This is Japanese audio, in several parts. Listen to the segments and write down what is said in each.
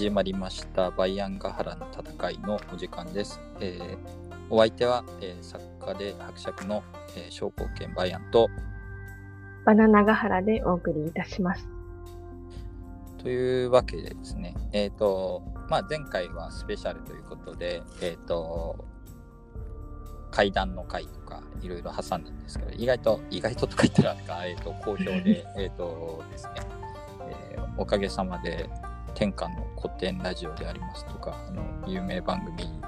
始まりましたバイアンガハラの戦いのお時間です。えーお相手は、えー作家で伯爵の、えー、商工兼バイアンとバナナガハラでお送りいたします。というわけでですね、えっ、と、まあ、前回はスペシャルということで、えっ、と、階段の回とかいろいろ挟んだんですけど、意外と、意外ととか言ったらあれか、えっ、と、好評で、えっとですね、えーおかげさまで天下の古典ラジオでありますとか、あの有名番組、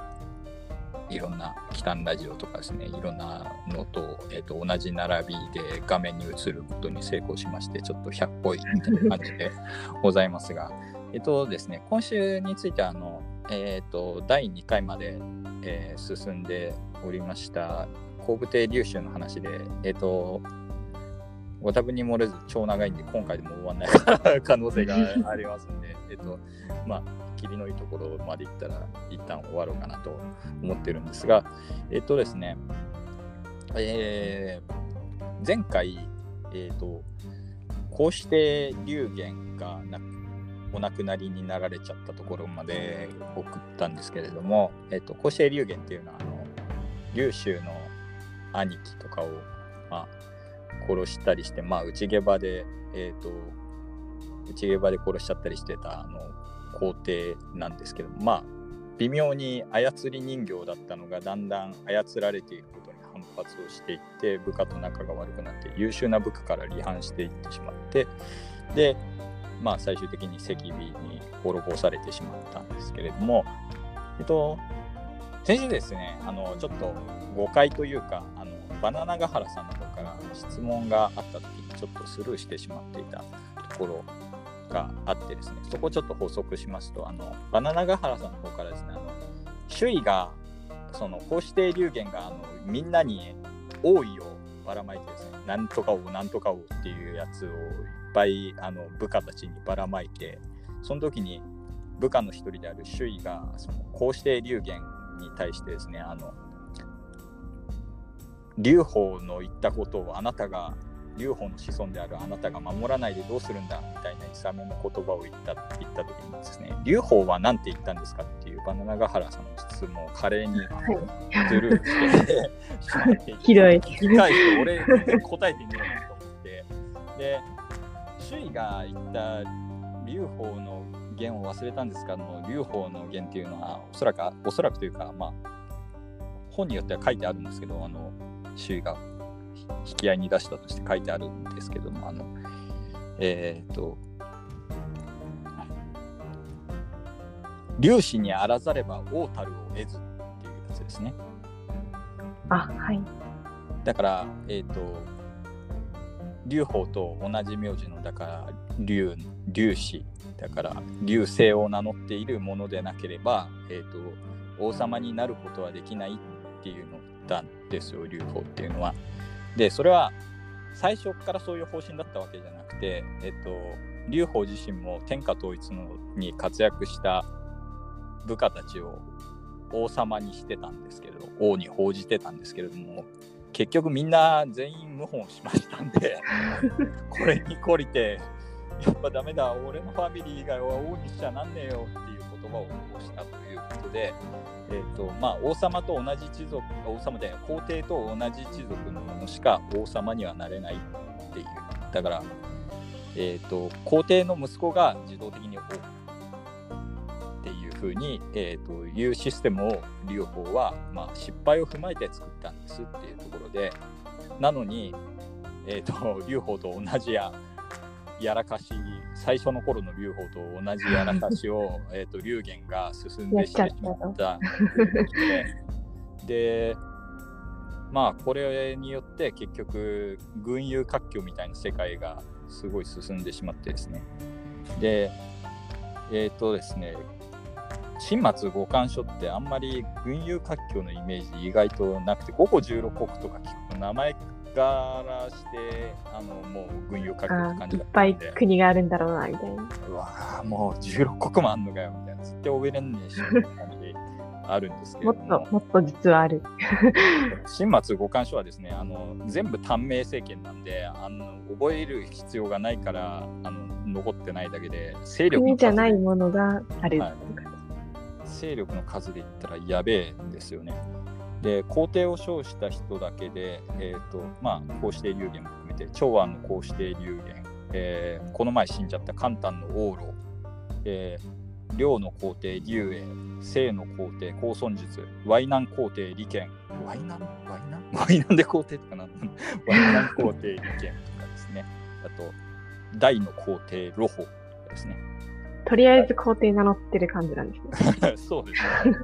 いろんな北ラジオとかですね、いろんなのと,、えー、と同じ並びで画面に映ることに成功しまして、ちょっと100ぽいみたいな 感じでございますが、えっとですね、今週についてはあの、えっと第2回まで、えー進んでおりました後部亭流衆の話で、えっとご多分に漏れず超長いんで今回でも終わんない 可能性がありますんで、えっとまあ霧のいいところまで行ったら一旦終わろうかなと思ってるんですが、えっとですね、えー前回、えっとこうして龍玄がなお亡くなりになられちゃったところまで送ったんですけれども、えっとこうして龍玄っていうのはあの龍州の兄貴とかを、まあ、殺したりして、まあ、内下場で、えっと内下場で殺しちゃったりしてたあの皇帝なんですけどまあ微妙に操り人形だったのがだんだん操られていることに反発をしていって部下と仲が悪くなって優秀な部下から離反していってしまってでまあ最終的に赤尾に滅ぼされてしまったんですけれどもえっと先週ですねあのちょっと誤解というかあバナナガハラさんの方から質問があった時にちょっとスルーしてしまっていたところがあってですねそこをちょっと補足しますとあのバナナガハラさんの方からですねあの首位がそのこうして龍玄があのみんなに王位をばらまいてですねなんとか王なんとか王っていうやつをいっぱいあの部下たちにばらまいてその時に部下の一人である首位がそのこうして龍玄に対してですねあの劉邦の言ったことをあなたが劉邦の子孫であるあなたが守らないでどうするんだみたいないさめの言葉を言った言った時にですね劉邦は何て言ったんですかっていうバナナガハラさんの質問を華麗にスルーしてしまってい。て ひどい。聞き返して俺答えてみようと思って。で首位が言った劉邦の言を忘れたんですがの劉邦の言っていうのはおそらくおそらくというかまあ本によっては書いてあるんですけどあの首位が引き合いに出したとして書いてあるんですけどもあのえっ、と粒子にあらざれば王たるを得ずっていうやつですね。あ、はい。だから、えっ、と、劉邦と同じ名字の、だから、劉、劉氏、だから、劉星を名乗っているものでなければ、えっ、と、王様になることはできないっていうのなんですよ、劉邦っていうのは。で、それは、最初からそういう方針だったわけじゃなくて、えっ、と、劉邦自身も天下統一のに活躍した部下たちを王様にしてたんですけれど王に報じてたんですけれども結局みんな全員謀反しましたんで これに懲りてやっぱダメだ俺のファミリー以外は王にしちゃなんねえよっていう言葉を残したということで、えーとまあ、王様と同じ一族王様で皇帝と同じ一族のものしか王様にはなれないっていう。だから、えー、と皇帝の息子が自動的に王っていうふうに、えー、というシステムを劉邦は、まあ、失敗を踏まえて作ったんですっていうところで。なのに、えー、と劉邦と同じややらかし最初の頃の劉邦と同じやらかしを えーと劉玄が進んでしてしまった。ででまあこれによって結局群雄割拠みたいな世界がすごい進んでしまってですね。でえっ、とですね新松五漢書ってあんまり群雄割拠のイメージ意外となくて五個十六国とか聞くと名前からしてあのもう群雄割拠あって感じいっぱいだったんで国があるんだろうな、みたいな。うわーもう16国もあんのかよみたいな絶対覚えれんねえしみたいな感じあるんですけもっれどもと、もっと実はある。新松五冠書はですねあの全部短命政権なんであの覚える必要がないからあの残ってないだけで勢力の国じゃないものがある。はい勢力の数で言ったらやべえんですよね。で皇帝を称した人だけで、えーとまあ、皇子帝流言も含めて長安の皇子帝流言、えーこの前死んじゃった簡単の王老、えー、梁の皇帝劉英清の皇帝高尊術淮南皇帝利権。淮南？淮南？淮南で皇帝とかなん淮南皇帝利権とかですね。あと大の皇帝盧法とかですね。とりあえず皇帝名乗ってる感じなんですね。そうですね。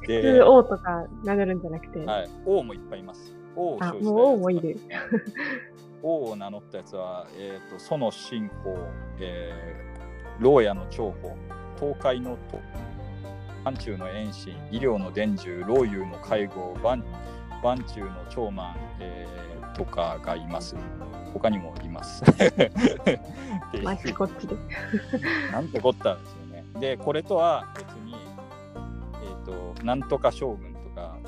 普で通王とか名乗るんじゃなくて。はい、王もいっぱいいます。王をあ称した王もいる。王を名乗ったやつは、えー、と園信公、えー、牢屋の長保、東海の都、漢中の遠心、医療の伝授、老友の介護、万万中の長満、えーとかがいます。他にもいます。っていうあっちこっちで。なんてこったんですよね。で、これとは別に、えっ、と、なんとか将軍とか、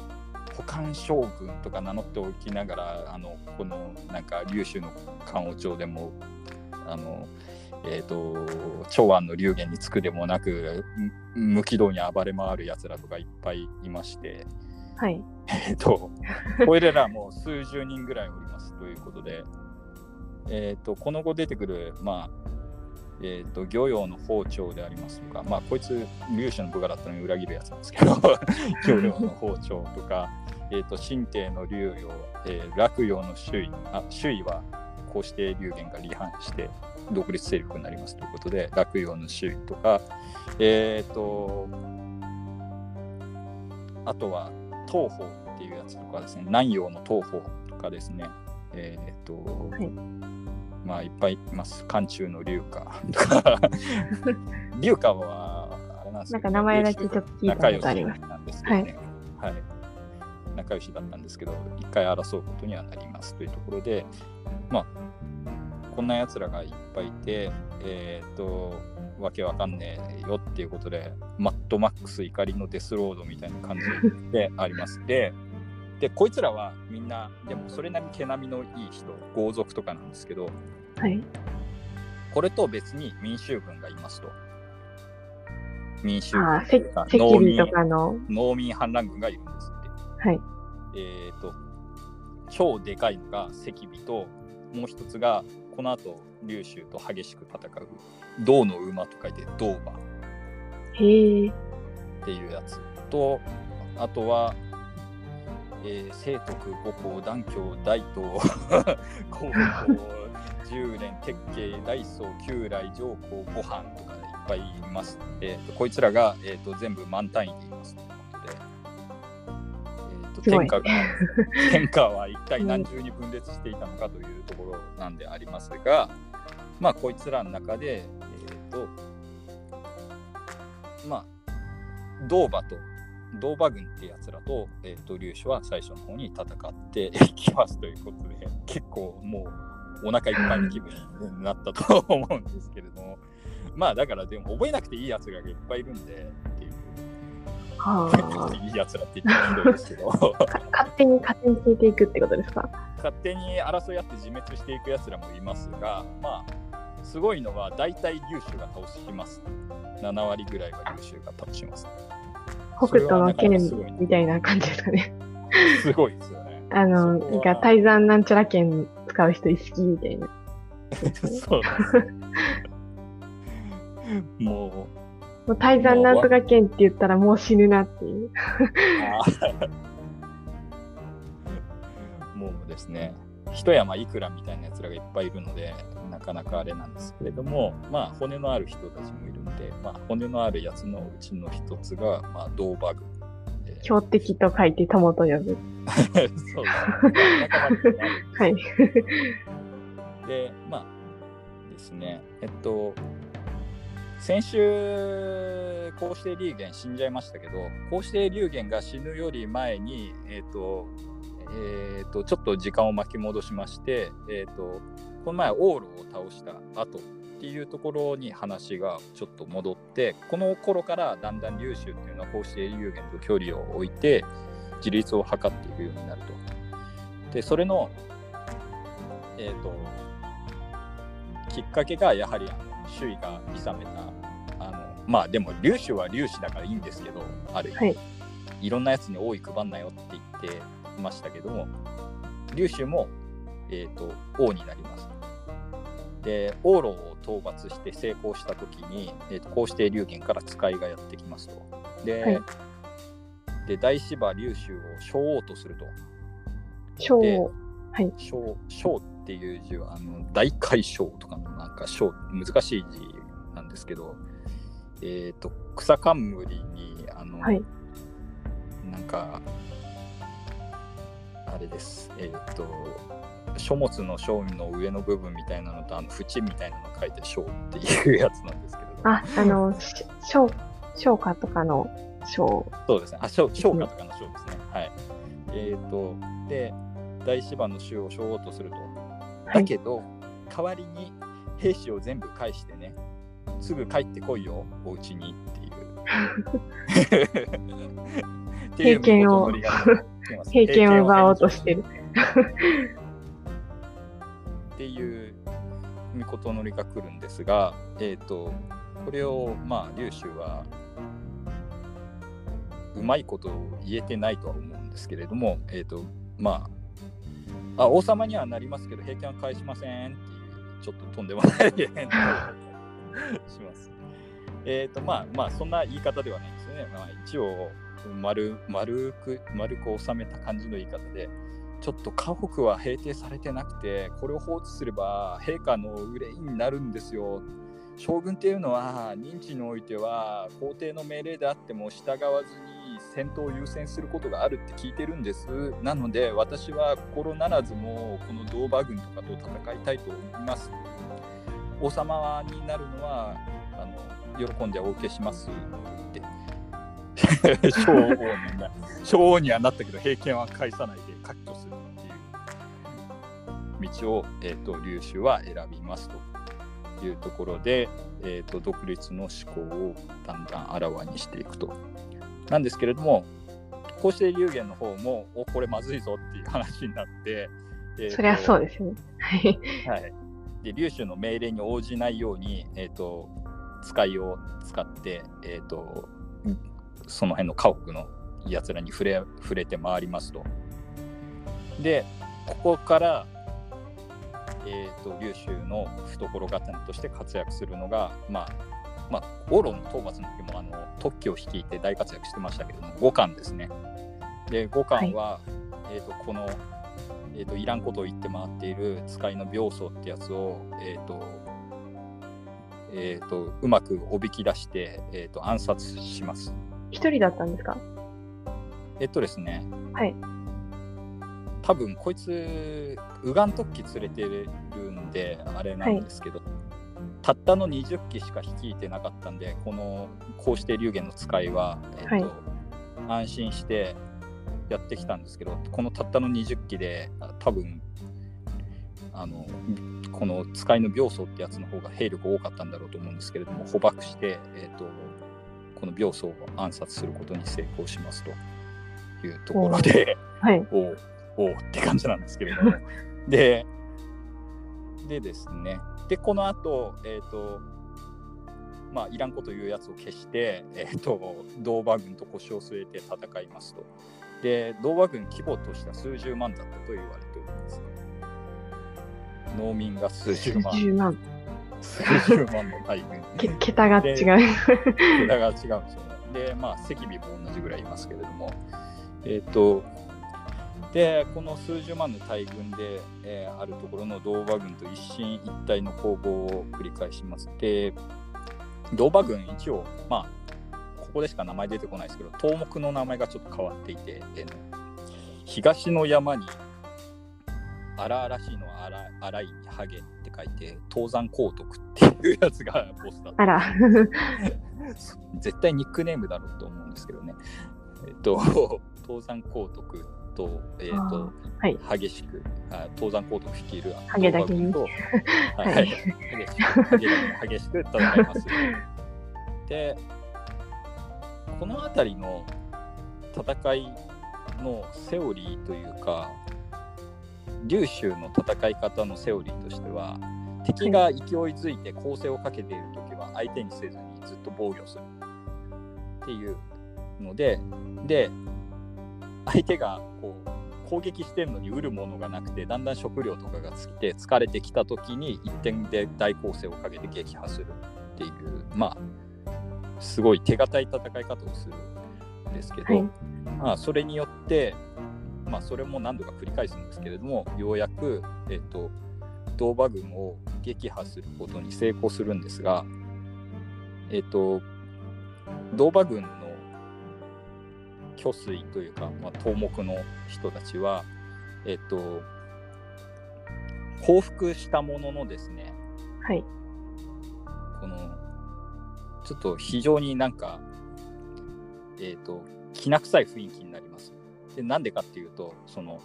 保管将軍とか名乗っておきながら、あの、この、なんか、龍州の漢王朝でも、あの、えっ、と、長安の龍玄につくでもなく、む無軌道に暴れ回るやつらとかいっぱいいまして、はい。えっ、と、これらもう数十人ぐらいおりますということで、えっ、と、この後出てくる、まあ、えっ、と、漁業の包丁でありますとか、まあ、こいつ、粒子の部下だったのに裏切るやつなんですけど、漁業の包丁とか、えっ、と、神帝の竜陽、えー、洛陽の周囲、あ、周囲は、こうして龍玄が離反して、独立勢力になりますということで、洛陽の周囲とか、えっ、と、あとは、東方っていうやつとかですね、南陽の東方とかですね、えっ、と、はい。まあいっぱいいます。漢中の龍華とか、龍華はあれなんですなんか名前だけちょっと聞いた仲良しことあります。なんですけどね、はい。仲良しだったんですけど、一回争うことにはなりますというところで、まあ、こんなやつらがいっぱいいて、えっ、と、わけわかんねえよっていうことで、マッドマックス怒りのデスロードみたいな感じであります。で、で、こいつらはみんな、でもそれなりに毛並みのいい人、豪族とかなんですけど、はい。これと別に民衆軍がいますと。民衆ああ、せ軍とか民痢とかの、農民反乱軍がいるんですって。はい。えっ、と、超でかいのが赤尾と、もう一つが、この後、龍州と激しく戦う、銅の馬と書いて銅馬っ。ていうやつと、あとは、えー、聖徳五皇断教大東高校十連鉄慶大宋旧来上皇ご飯とかいっぱいいます、えーとこいつらが、えー、と全部満単位でいますということで、えー、と天下が 天下は一体何重に分裂していたのかというところなんでありますがまあこいつらの中でえっ、とまあ銅馬と銅馬軍ってやつらと,、えー、とは最初の方に戦っていきますということで結構もうお腹いっぱいの気分になったと思うんですけれども。まあだからでも覚えなくていいやつらがいっぱいいるんでっていう。はあ。いいやつらって言ってもひどいですけど。か勝手に勝手に消えていくってことですか？勝手に争い合って自滅していくやつらもいますがまあすごいのは大体劉州が倒します。7割ぐらいは劉州が倒します。北斗の剣みたいな感じですかね。すごいですよねあの、なんか、泰山なんちゃら剣使う人意識みたいな。そう。ですももう泰山なんとか剣って言ったらもう死ぬなっていう。もうですね。一山いくらみたいなやつらがいっぱいいるのでなかなかあれなんですけれどもまあ骨のある人たちもいるので、まあ、骨のあるやつのうちの一つが、まあ、ドーバグ、えー強敵と書いて友と呼ぶ。そうですね仲間ですはい。で、まあですね、えっと、先週、こうして龍玄死んじゃいましたけど、こうして龍玄が死ぬより前に、えっと、えっと、ちょっと時間を巻き戻しまして、えっと、この前、オールを倒した後っていうところに話がちょっと戻ってこの頃からだんだん粒子っていうのはこうして有限と距離を置いて自立を図っていくようになると。でそれの、えーと、きっかけがやはり周囲がいさめたあのまあでも粒子は粒子だからいいんですけどある意味、はい、いろんなやつに多い配んなよって言っていましたけども粒子も、えーと、王になります。で往路を討伐して成功した時に、えーと、こうして龍玄から使いがやってきますと。ではい、で大芝龍州を将王とすると。将王。はい。将将っていう字はあの大海将とかのなんか将難しい字なんですけど、えっ、ー、と草冠にあの、はい、なんかあれです。えっ、ー、と書物の章の上の部分みたいなのとあの縁みたいなの書いて章っていうやつなんですけど。あ、あの章章歌とかの章。そうですね。あ、章章歌とかの章ですね。はい。えっ、ー、とで大芝の衆を将おうとすると。だけど、はい、代わりに兵士を全部返してね、すぐ帰ってこいよ、お家にっていう。経験を、経験を奪おうとしてる。っていうみことのりが来るんですが、え、ー、と、これを、まあ、劉州は、うまいこと言えてないとは思うんですけれども、え、ー、と、まあ、あ王様にはなりますけど、平均は返しませんっていう、ちょっととんでもないします。えっ、ー、と、まあまあ、そんな言い方ではないんですよね。まあ、一応丸、丸く、丸く収めた感じの言い方で、ちょっと家屋は平定されてなくて、これを放置すれば陛下の憂いになるんですよ。将軍っていうのは認知においては皇帝の命令であっても従わずに戦闘を優先することがあるって聞いてるんです。なので私は心ならずもこのドーバー軍とかと戦いたいと思います。王様になるのはあの喜んでお受けしますって言って将王にはなったけど平権は返さないで割拠するっていう道を、えーと、劉州は選びますというところで、えーと独立の思考をだんだんあらわにしていくとなんですけれども、こうして流言の方も、おこれまずいぞっていう話になって、えー、そりゃそうですね。はい。で、劉州の命令に応じないように、えっ、ー、と、使いを使って、えっ、ー、と、その辺の家屋のやつらに触れ触れて回りますと。で、ここから、えっ、ー、と、劉州の懐刀として活躍するのが、まあ、まあ、オロの討伐の時もあの特許を率いて大活躍してましたけども、五冠ですね。で、五冠は、はい、えーと、この、えーと、いらんことを言って回っている使いの病巣ってやつを、えーとえーと、うまくおびき出して、えーと、暗殺します。一人だったんですか？えっとですね、はい、多分こいつ、右岸突起連れてるんで、あれなんですけど、はい。たったの20機しか率いてなかったんでこのこうして龍玄の使いは、えーと、はい、安心してやってきたんですけどこのたったの20機で多分あのこの使いの病巣ってやつの方が兵力多かったんだろうと思うんですけれども捕獲して、えーと、この病巣を暗殺することに成功しますというところで、はい、おおって感じなんですけれども ででですねで、この後、えっ、ー、と、まあ、いらんこと言うやつを消して、えっ、ー、と、ドーバ軍と腰を据えて戦いますと。で、ドーバ軍規模としては数十万だったと言われております。農民が数十万。数十万。数十万の大軍。け桁が違う。桁が違うんですよね。で、まあ、赤尾も同じぐらいいますけれども、えっ、ー、と、でこの数十万の大軍で、えー、あるところのドーバ軍と一進一退の攻防を繰り返します。でドーバ軍一応まあここでしか名前出てこないですけど東目の名前がちょっと変わっていて、えー、東の山に荒々しいのは荒荒いにハゲって書いて東山高徳っていうやつがボスだったあら 絶対ニックネームだろうと思うんですけどねえっと東山高徳と,、えーとはい、激しくあ登山行動を率いるにと、は はい。い、激しく戦います。でこの辺りの戦いのセオリーというか劉州の戦い方のセオリーとしては敵が勢いづいて攻勢をかけている時は相手にせずにずっと防御するっていうのでで相手がこう攻撃してるのに得るものがなくてだんだん食料とかが尽きて疲れてきた時に一点で大攻勢をかけて撃破するっていうまあすごい手堅い戦い方をするんですけど、はい。まあ、それによって、まあ、それも何度か繰り返すんですけれどもようやく、えっと銅馬軍を撃破することに成功するんですが、えっと銅馬軍の虚水というか、まあ、頭目の人たちは、えっと、降伏したもののですね、はい。このちょっと非常になんか、えっ、と、きな臭い雰囲気になります。で、なんでかっていうと、その、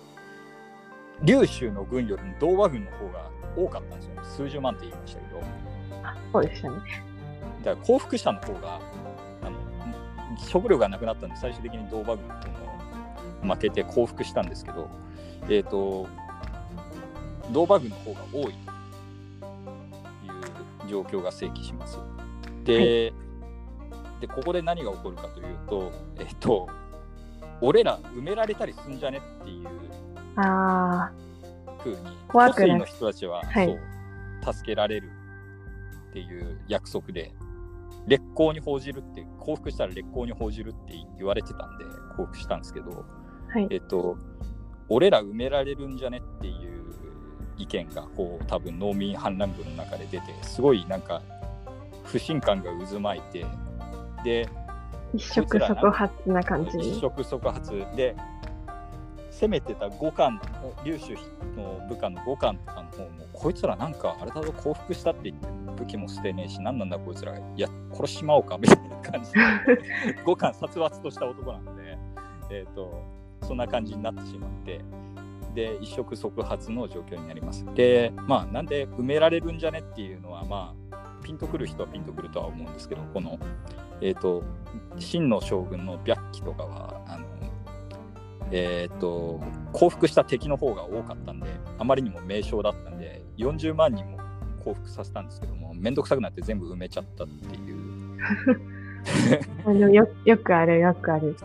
劉州の軍よりも童話軍の方が多かったんですよね。数十万って言いましたけど、あそうでしたね。だから降伏者の方が、食料がなくなったんで、最終的に童話軍との負けて降伏したんですけど、えっ、と、童話軍の方が多いという状況が正規します。で、でここで何が起こるかというと、えっ、と、俺ら埋められたりすんじゃねっていうあ風に、怖くの人たちは、はい。そう助けられるっていう約束で、劣行に報じるって、降伏したら劣行に報じるって言われてたんで、降伏したんですけど、あ、はい。えっと、俺ら埋められるんじゃねっていう意見が、こう、多分農民反乱軍の中で出て、すごいなんか、不信感が渦巻いて、で、一触即発な感じ。一触即発で攻めてた五冠劉州の部下の五冠とかの方もこいつらなんかあれだぞ降伏したって言って武器も捨てねえし何なんだこいつらいや殺しまおうかみたいな感じで五冠殺伐とした男なので、えー、とそんな感じになってしまってで一触即発の状況になります。でまあなんで埋められるんじゃねっていうのはまあピンとくる人はピンとくるとは思うんですけどこのえっ、と秦の将軍の白起とかはあのえっ、と降伏した敵の方が多かったんであまりにも名将だったんで40万人も降伏させたんですけどもめんどくさくなって全部埋めちゃったっていう あのよよくある、よくある。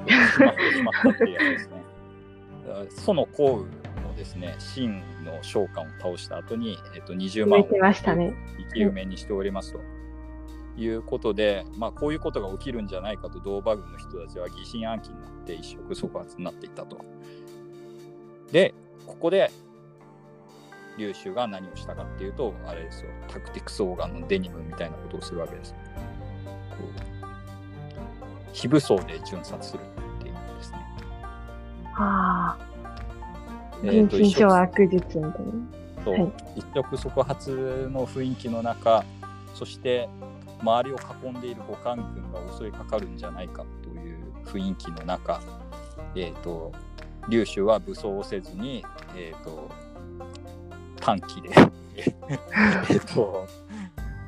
その項羽もですね、秦の召喚を倒した後に、えっと20万を。生き埋めにしておりますと。いうことで、まあ、こういうことが起きるんじゃないかと同馬軍の人たちは疑心暗鬼になって一触即発になっていたと。で、ここで劉州が何をしたかっていうと、あれですよ、タクティクスオーガンのデニムみたいなことをするわけです。非武装で巡査するっていうですね。ああ、人心掌握術みたいな。そうはい一触即発の雰囲気の中そして周りを囲んでいる五冠軍が襲いかかるんじゃないかという雰囲気の中、えー、と劉州は武装をせずに、えー、と短期で えっと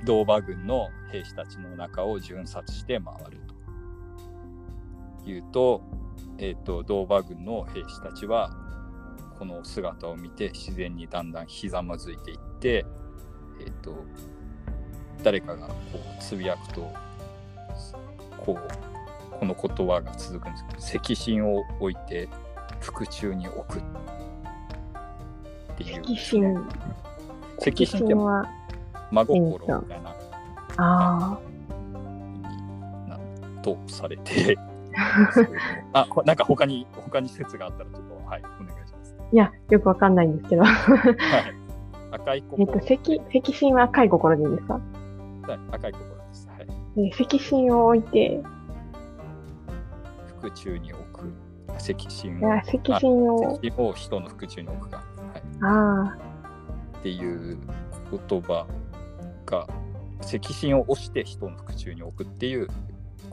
銅馬軍の兵士たちの中を巡察して回るというと,、えー、と銅馬軍の兵士たちはこの姿を見て自然にだんだんひざまずいていって、えっと誰かがこうつぶやくとこうこの言葉が続くんですけど赤心を置いて腹中に置くっていう。赤心。赤心っては、真心みたいな。あなとされて。あこなんか他に他に説があったらちょっとはいお願いします。あ、いや、よくわかんないんですけど。はい、赤いえっと、心赤、赤心は赤い心でいいんですか？はい赤い心です。はい。で赤心を置いて、腹中に置く。赤心。いや赤心を、を人の腹中に置くが、はい、あっていう言葉が赤心を押して人の腹中に置くっていう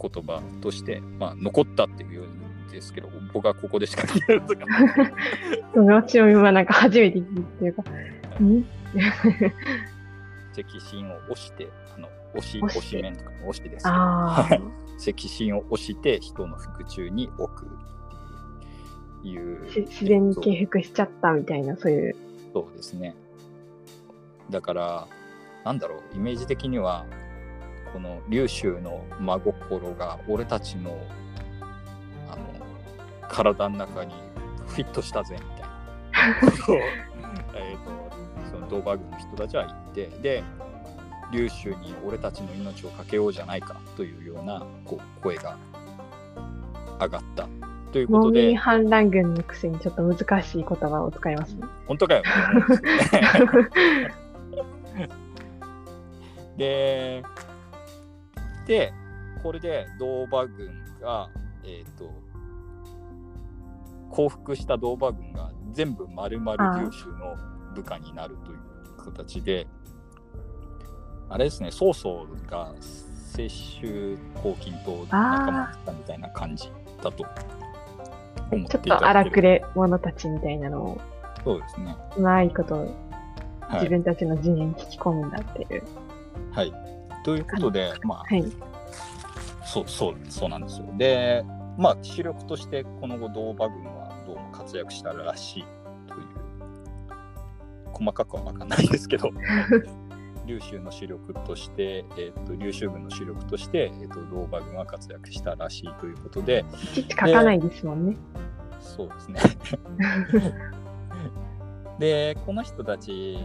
言葉として、まあ、残ったっていうですけど、僕はここでしか聞いたことがない。私も今なんか初めて聞いてるか。ん？赤心を押して、あの押し、押し面とかの押しですはい。赤心を押して人の腹中に置くっていう。自然に敬服しちゃったみたいな、そういう。そうですね。だから、なんだろう、イメージ的には、この龍州の真心が俺たちのあの体の中にフィットしたぜみたいな。ことをえーとそのドーバー軍の人たちは言って、で、龍州に俺たちの命をかけようじゃないかというようなこう声が上がったということで農民、反乱軍のくせにちょっと難しい言葉を使いますね。本当かよで。で、で、これでドーバ軍が、えっ、と、降伏したドーバ軍が全部丸々龍州の部下になるという形で、あれですね、曹操が青州黄金と仲間だったみたいな感じだと思ってちょっと荒くれ者たちみたいなのを、そうですね。うまいことはい自分たちの陣営に聞き込むんだっていう。はい。ということで、まあ、はい。そうそうそうなんですよ。で、まあ、主力としてこの後、ドーバ軍はどうも活躍したらしいという、細かくは分かんないですけど、龍州の主力として、えっと龍州軍の主力として、えっとドーバ軍は活躍したらしいということで、いちいち書かないですもんね。そうですね。で、この人たち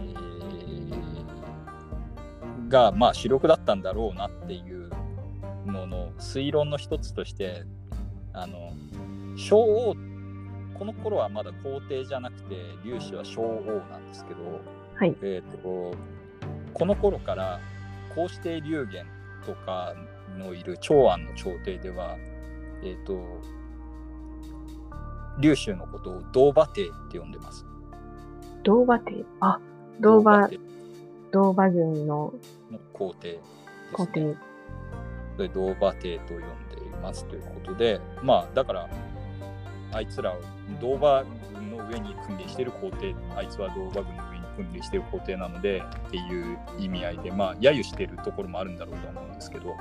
が、まあ、主力だったんだろうなっていうのの推論の一つとして、あの、小王、この頃はまだ皇帝じゃなくて、劉氏は小王なんですけど、はい。えー、とこの頃からこうして龍玄とかのいる長安の朝廷では、えっ、と、龍州のことを銅馬帝って呼んでます。銅馬帝。あ、銅馬帝、銅馬軍のの皇帝です、ね。皇帝。で銅馬帝と呼んでいますということで、まあ、だから、あいつらを銅馬軍の上に君臨している皇帝、あいつは銅馬軍の上に君臨している皇帝なのでっていう意味合いで、まあ、揶揄しているところもあるんだろうと思うんですけど、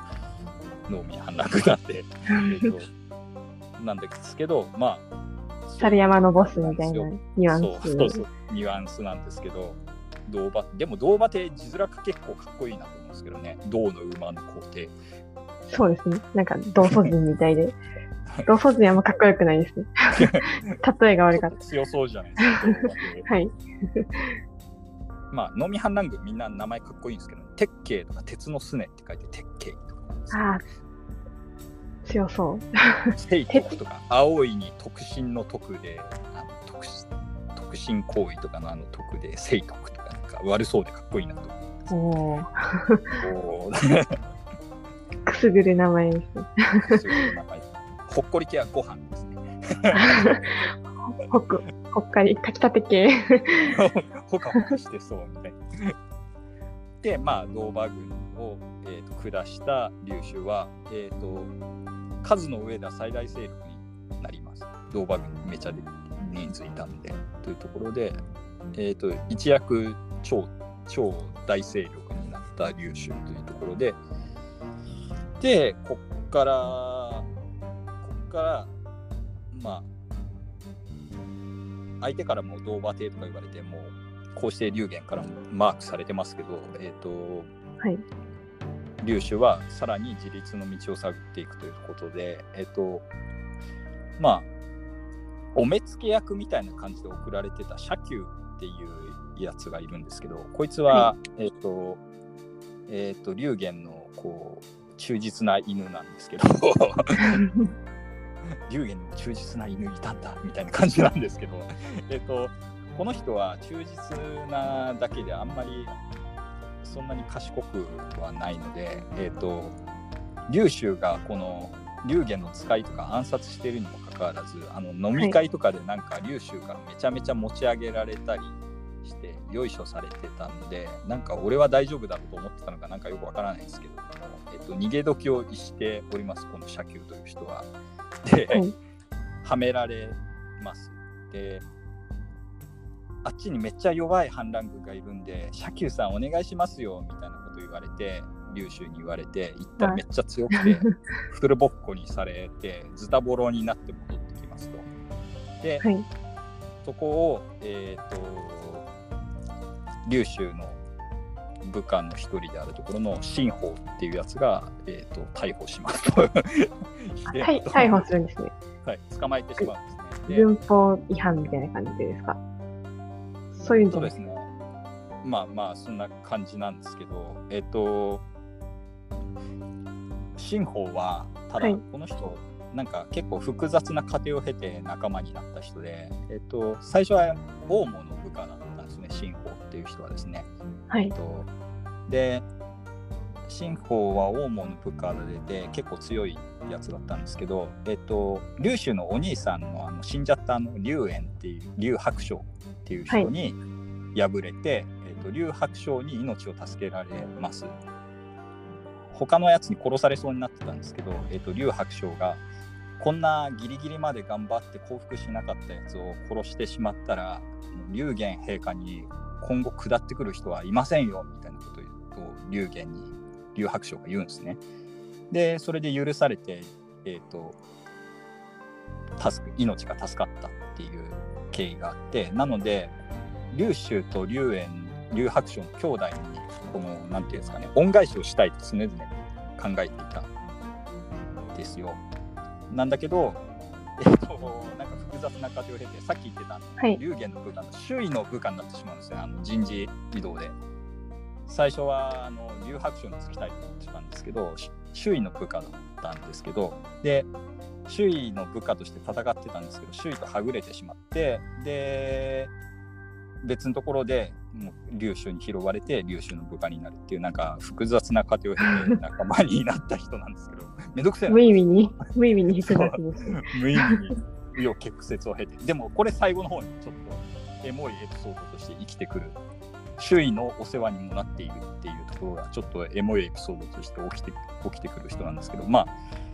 農民反乱軍なんで、えっと、なんですけど、まあ、猿山のボスみたいなニュアンス。そうそうニュアンスなんですけど、銅馬でも銅馬って字面が結構かっこいいなと思うんですけどね、銅の馬の皇帝。そうですね。なんか、同祖人みたいで。同祖人あんまかっこよくないですね。例えが悪かっ強そうじゃないですか。はい。まあ、農民反乱軍みんな名前かっこいいんですけど、鉄慶とか鉄のすねって書いて鉄慶とか強そう。聖徳とか、青いに特進の徳で、あの特特進行為とかのあの徳で、聖徳とかなんか悪そうでかっこいいなと思うんですおお、くすぐる名前ですね。すごい名前ほっこり系はご飯ですね。ほく、ほっかり、炊きたて系。ほかほかしてそうみたいな。で、まあ、ドーバ軍を、えー、と下した劉州は、えー、と数の上では最大勢力になります。ドーバー軍めちゃで人数いたんで。というところで、えー、と一躍超超大勢力になった劉州というところで、で、こっから、こっから、まあ、相手からもドーバー帝とか言われてもこうして龍玄からもマークされてますけど、えー、とはい。はさらに自立の道を探っていくということでえっ、とまあお目付け役みたいな感じで送られてた社久っていうやつがいるんですけどこいつは、えっ、とえっ、と龍玄のこう忠実な犬なんですけど 龍玄にも忠実な犬いたんだみたいな感じなんですけど、えっと、この人は忠実なだけであんまりそんなに賢くはないので、えっと、龍州がこの龍玄の使いとか暗殺しているにもかかわらずあの飲み会とかでなんか龍州がめちゃめちゃ持ち上げられたりしてよいしょされてたんでなんか俺は大丈夫だろうと思ってたのかなんかよくわからないですけど、えっと、逃げ時を逸しておりますこの社久という人は。で、はいはめられます。で、あっちにめっちゃ弱い反乱軍がいるんで、シャキューさんお願いしますよみたいなこと言われて、劉州に言われて、行ったらめっちゃ強くて、フルボッコにされて、ズタボロになって戻ってきますと。で、はい。そこを、えっ、と、劉州の部下の一人であるところの新法っていうやつが、えー、と逮捕します 逮逮捕するんですね。はい、捕まえてしまうんですね。で軍法違反みたいな感じでですか？そういうんじゃないそうですね。まあまあ、そんな感じなんですけど、えっ、と、新法は、ただはいこの人、なんか結構複雑な過程を経て仲間になった人で、えっ、と、最初は大門の部下だっね、新法っていう人はですね。はい。とで新法は大門の部下でて結構強いやつだったんですけど、えっと、劉州のお兄さんのあの死んじゃったあの劉園っていう劉白章っていう人に敗れて、えっと、劉白章に命を助けられます。他のやつに殺されそうになってたんですけど、えっと、劉白章がこんなギリギリまで頑張って降伏しなかったやつを殺してしまったら劉玄陛下に今後下ってくる人はいませんよみたいなことを劉玄に劉白章が言うんですね。でそれで許されて、えー、と助く命が助かったっていう経緯があってなので劉州と劉園劉白章の兄弟にこのなんていうんですかね恩返しをしたいと常々考えていたんですよ。なんだけど、えっ、となんか複雑な過程を経てさっき言ってたはい。劉玄の部下の周囲の部下になってしまうんですよあの人事異動で最初はあの劉白章につきたいと思ってたんですけどし周囲の部下だったんですけどで周囲の部下として戦ってたんですけど周囲とはぐれてしまってで別のところでもう劉州に拾われて劉州の部下になるっていうなんか複雑な過程を経て仲間になった人なんですけど めんどくせえな。無意味に、無意味に複雑ですね。無意味に紆余曲折を経て。でもこれ最後の方にちょっとエモいエピソードとして生きてくる周囲のお世話にもなっているっていうところがちょっとエモいエピソードとして起きて起きてくる人なんですけどま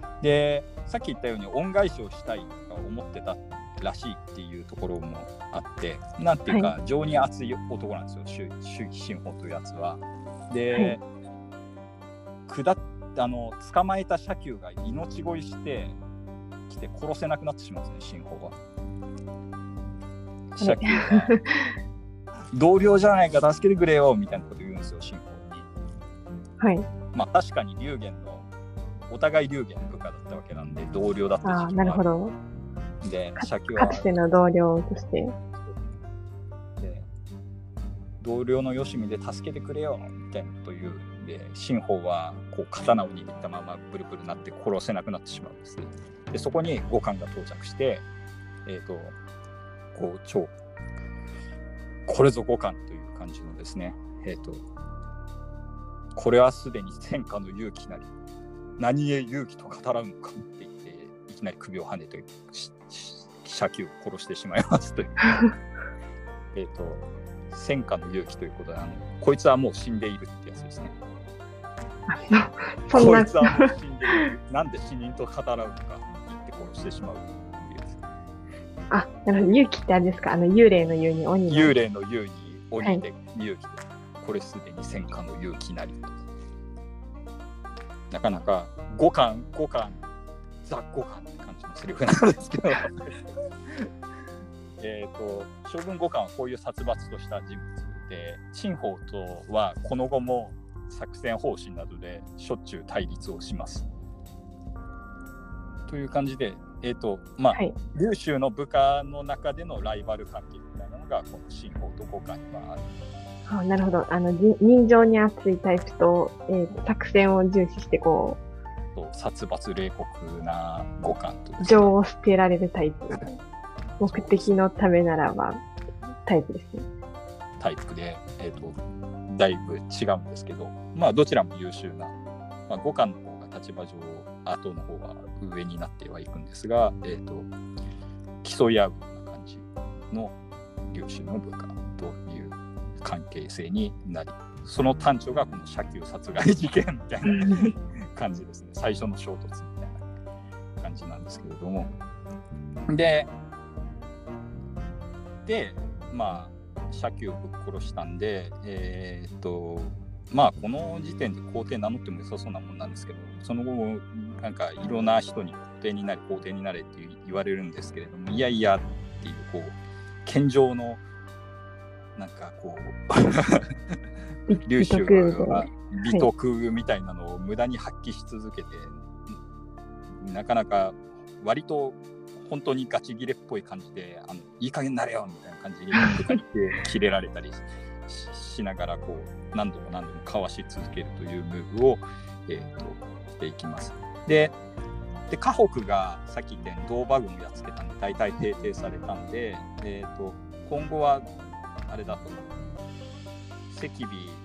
あでさっき言ったように恩返しをしたいとか思ってたらしいっていうところもあってなんていうか、情に熱い男なんですよ周周囲新法というやつは。で、下っあの捕まえた車厩が命乞いして来て殺せなくなってしまうんですね、新法は。車厩が 同僚じゃないか助けてくれよみたいなこと言うんですよ、新法に。はい。まあ確かに龍玄のお互い龍玄の部下だったわけなんで同僚だったああ、なるほど。でか車厩は。かつての同僚として。で同僚のよしみで助けてくれよみたいなことを言う。んで新法はこう刀を握ったままブルブルなって殺せなくなってしまうんです。でそこに五感が到着してえっ、とこう超これぞ五感という感じのですねえっ、とこれはすでに戦火の勇気なり何へ勇気と語らうのかって言っていきなり首をはねてしし車厩を殺してしまいますという。えっと戦火の勇気ということであのこいつはもう死んでいるってやつですね。こいつはもう死んでいる。なんで死人と語らうのか言って殺してしまうあ、なるほど。勇気ってあれですか？あの、幽霊の幽に鬼の。幽霊の幽に鬼で勇気で、これすでに戦火の勇気なりと。なかなか五感五感ザ五感って感セリフなんですけど えっと将軍五感はこういう殺伐とした人物で陳宝とはこの後も作戦方針などでしょっちゅう対立をします。という感じで、えっ、と、まあ、はい。劉州の部下の中でのライバル関係みたいなのが、この新法と五感にはある。あなるほど。あの、じ人情に熱いタイプと、えー作戦を重視して、こと殺伐冷酷な五感とね、情を捨てられるタイプ。目的のためならば、タイプですね。タイプで、えっとだいぶ違うんですけど、まあ、どちらも優秀な、まあ、五感の方が立場上後の方が上になってはいくんですが、えっと競い合うような感じの優秀の部下という関係性になりその端緒がこの車厩殺害事件みたいな 感じですね。最初の衝突みたいな感じなんですけれども。で、で、まあ、社記をぶっ殺したんで、えーっと、まあ、この時点で皇帝名乗っても良さそうなもんなんですけど、その後、なんかいろんな人に皇帝になれ、皇帝になれって言われるんですけれども、いやいやっていう、こう、献上の、なんかこう、劉 州が美徳みたいなのを無駄に発揮し続けて、なかなか割と本当にガチギレっぽい感じで、あのいい加減になれよみたいな感じにとか言って切れられたりしながらこう何度も何度もかわし続けるというムーブを、えー、としていきます。で、で河北がさっき言ったように銅馬軍をやっつけたんで大体平定されたんで、えー、と今後はあれだと赤尾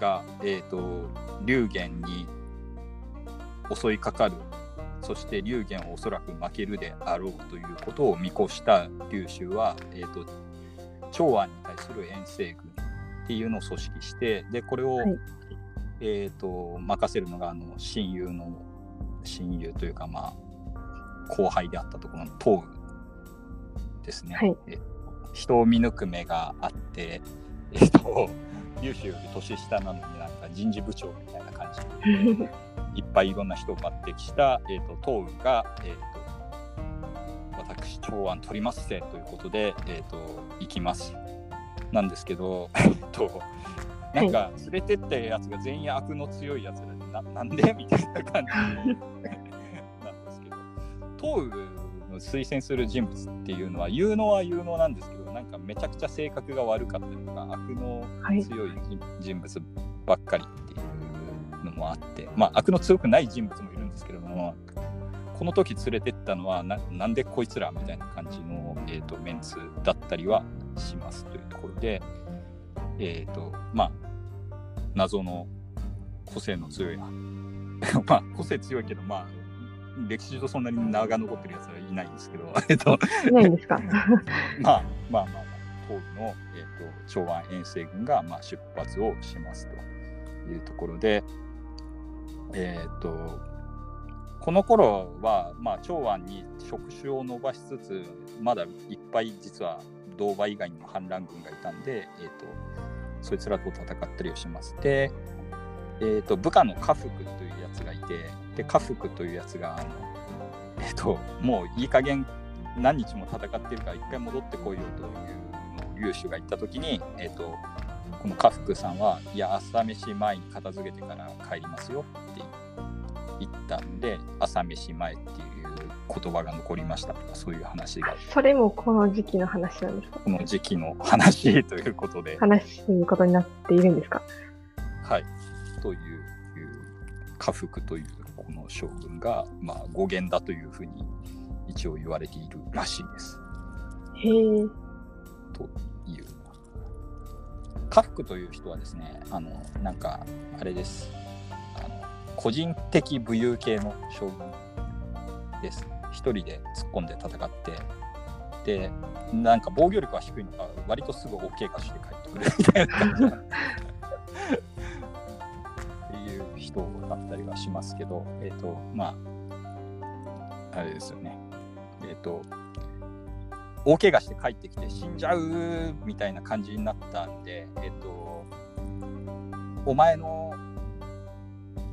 が、えー、と龍玄に襲いかかる。そして龍玄をおそらく負けるであろうということを見越した劉州は、えー、と長安に対する遠征軍っていうのを組織してでこれを、はい。えー、と任せるのがあの親友の親友というかまあ後輩であったところの東雨ですね。はい。えー人を見抜く目があって、えっ、と、劉州より年下なのになんか人事部長みたいな感じ。で、いっぱいいろんな人を抜擢した、えー、と東雨が、えー、と私、長安取りますせということで、えー、と行きます。なんですけど、と、なんか連れてったやつが全員悪の強いやつらでななんでみたいな感じなんですけど、東雨の推薦する人物っていうのは有能は有能なんですけど、なんかめちゃくちゃ性格が悪かったりとか、悪のはい。強い人人物ばっかりっていうのもあって、まあ、悪の強くない人物もいるんですけれども、この時連れてったのはな、なんでこいつらみたいな感じの、えー、とメンツだったりはしますというところで、えっ、と、まあ、謎の個性の強い、まあ、個性強いけど、まあ、歴史上そんなに名が残ってるやつはいないんですけど、えっと、いないんですか？まあまあまあまあ、東部の、えー、と長安遠征軍が、まあ、出発をしますというところで、えっ、と、この頃は、まあ、長安に触手を伸ばしつつ、まだいっぱい実は銅馬以外にも反乱軍がいたんで、えっ、と、そいつらと戦ったりをします。で、えっ、と、部下の家福というやつがいて、で、家福というやつが、あの、えっ、と、もういい加減何日も戦ってるから一回戻ってこいよというのを劉州が言った時に、えっとこの家福さんはいや朝飯前に片付けてから帰りますよって言ったんで朝飯前っていう言葉が残りましたとかそういう話が。それもこの時期の話なんですか？この時期の話ということで、話すことになっているんですか？はい、という家福というこの将軍が、まあ、語源だというふうに一応言われているらしいです。へえ。という。家福という人はですね、あの、なんか、あれです。あの個人的武勇系の将軍です。一人で突っ込んで戦って、で、なんか防御力は低いのか、割とすぐ大怪我して帰ってくるみたいな感じ 人だったりはしますけど、えっ、と、まあ、あれですよね。えっ、と、大怪我して帰ってきて死んじゃうみたいな感じになったんで、えっ、と、お前の、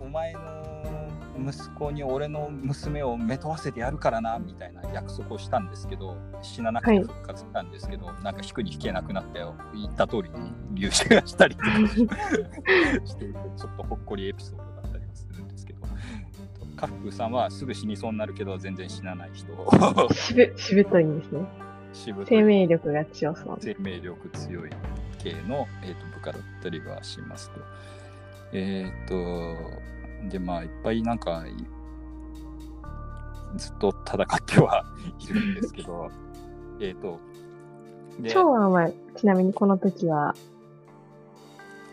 お前の息子に俺の娘をめとわせてやるからなみたいな約束をしたんですけど、死ななくて復活したんですけど、なんか引くに引けなくなったよ。言った通りに流出がしたりとか していて、ちょっとほっこりエピソードだったりはするんですけど、カックさんはすぐ死にそうになるけど、全然死なない人。しぶ、しぶといんですね。しぶとい生命力が強そう。生命力強い系の、えー、と部下だったりはしますと。えっ、と、で、まあ、いっぱいなんか、いずっと戦っては いるんですけど、えっと、で、長安は、ちなみにこの時は、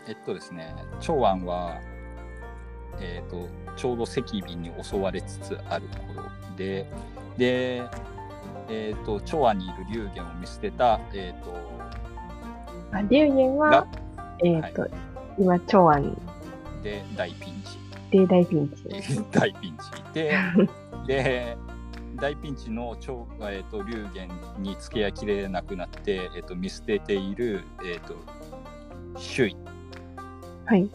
えっとですね、長安は、えっ、と、ちょうど赤尾に襲われつつある頃で、で、えっ、と、長安にいる龍玄を見捨てた、えっ、と、あ龍玄はが、えっ、と、今、長安で大ピンチ。で大ピンチ。大ピンチで、で、大ピンチの超、えー、と龍玄に付け合いきれなくなって、えー、と見捨てている、えー、と周囲はい。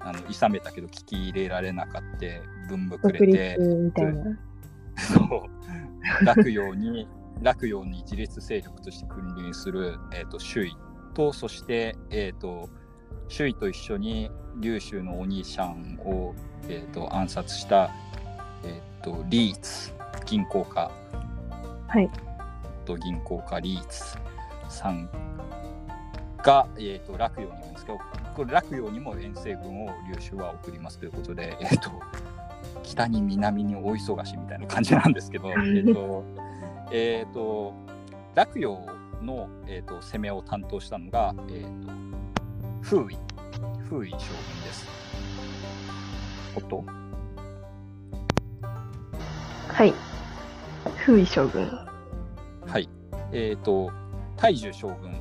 あの諌めたけど聞き入れられなかった文ぶく独れて立みたいな。そう落葉に落葉に自立勢力として君臨する、えー、と周囲とそして、えー、と周囲と一緒に龍州のお兄ちゃんを、えー、と暗殺した、えー、とリーツ銀行家はい。と銀行家リーツさんが、えー、と落葉にいるんですけどこれ落葉にも遠征軍を龍州は送りますということで、えー、と北に南に大忙しみたいな感じなんですけど、えーとえー、と落葉の、えー、と攻めを担当したのが、えー、と風位風位将軍です。おっと？はい。風位将軍。はい。えっ、と、大樹将軍っ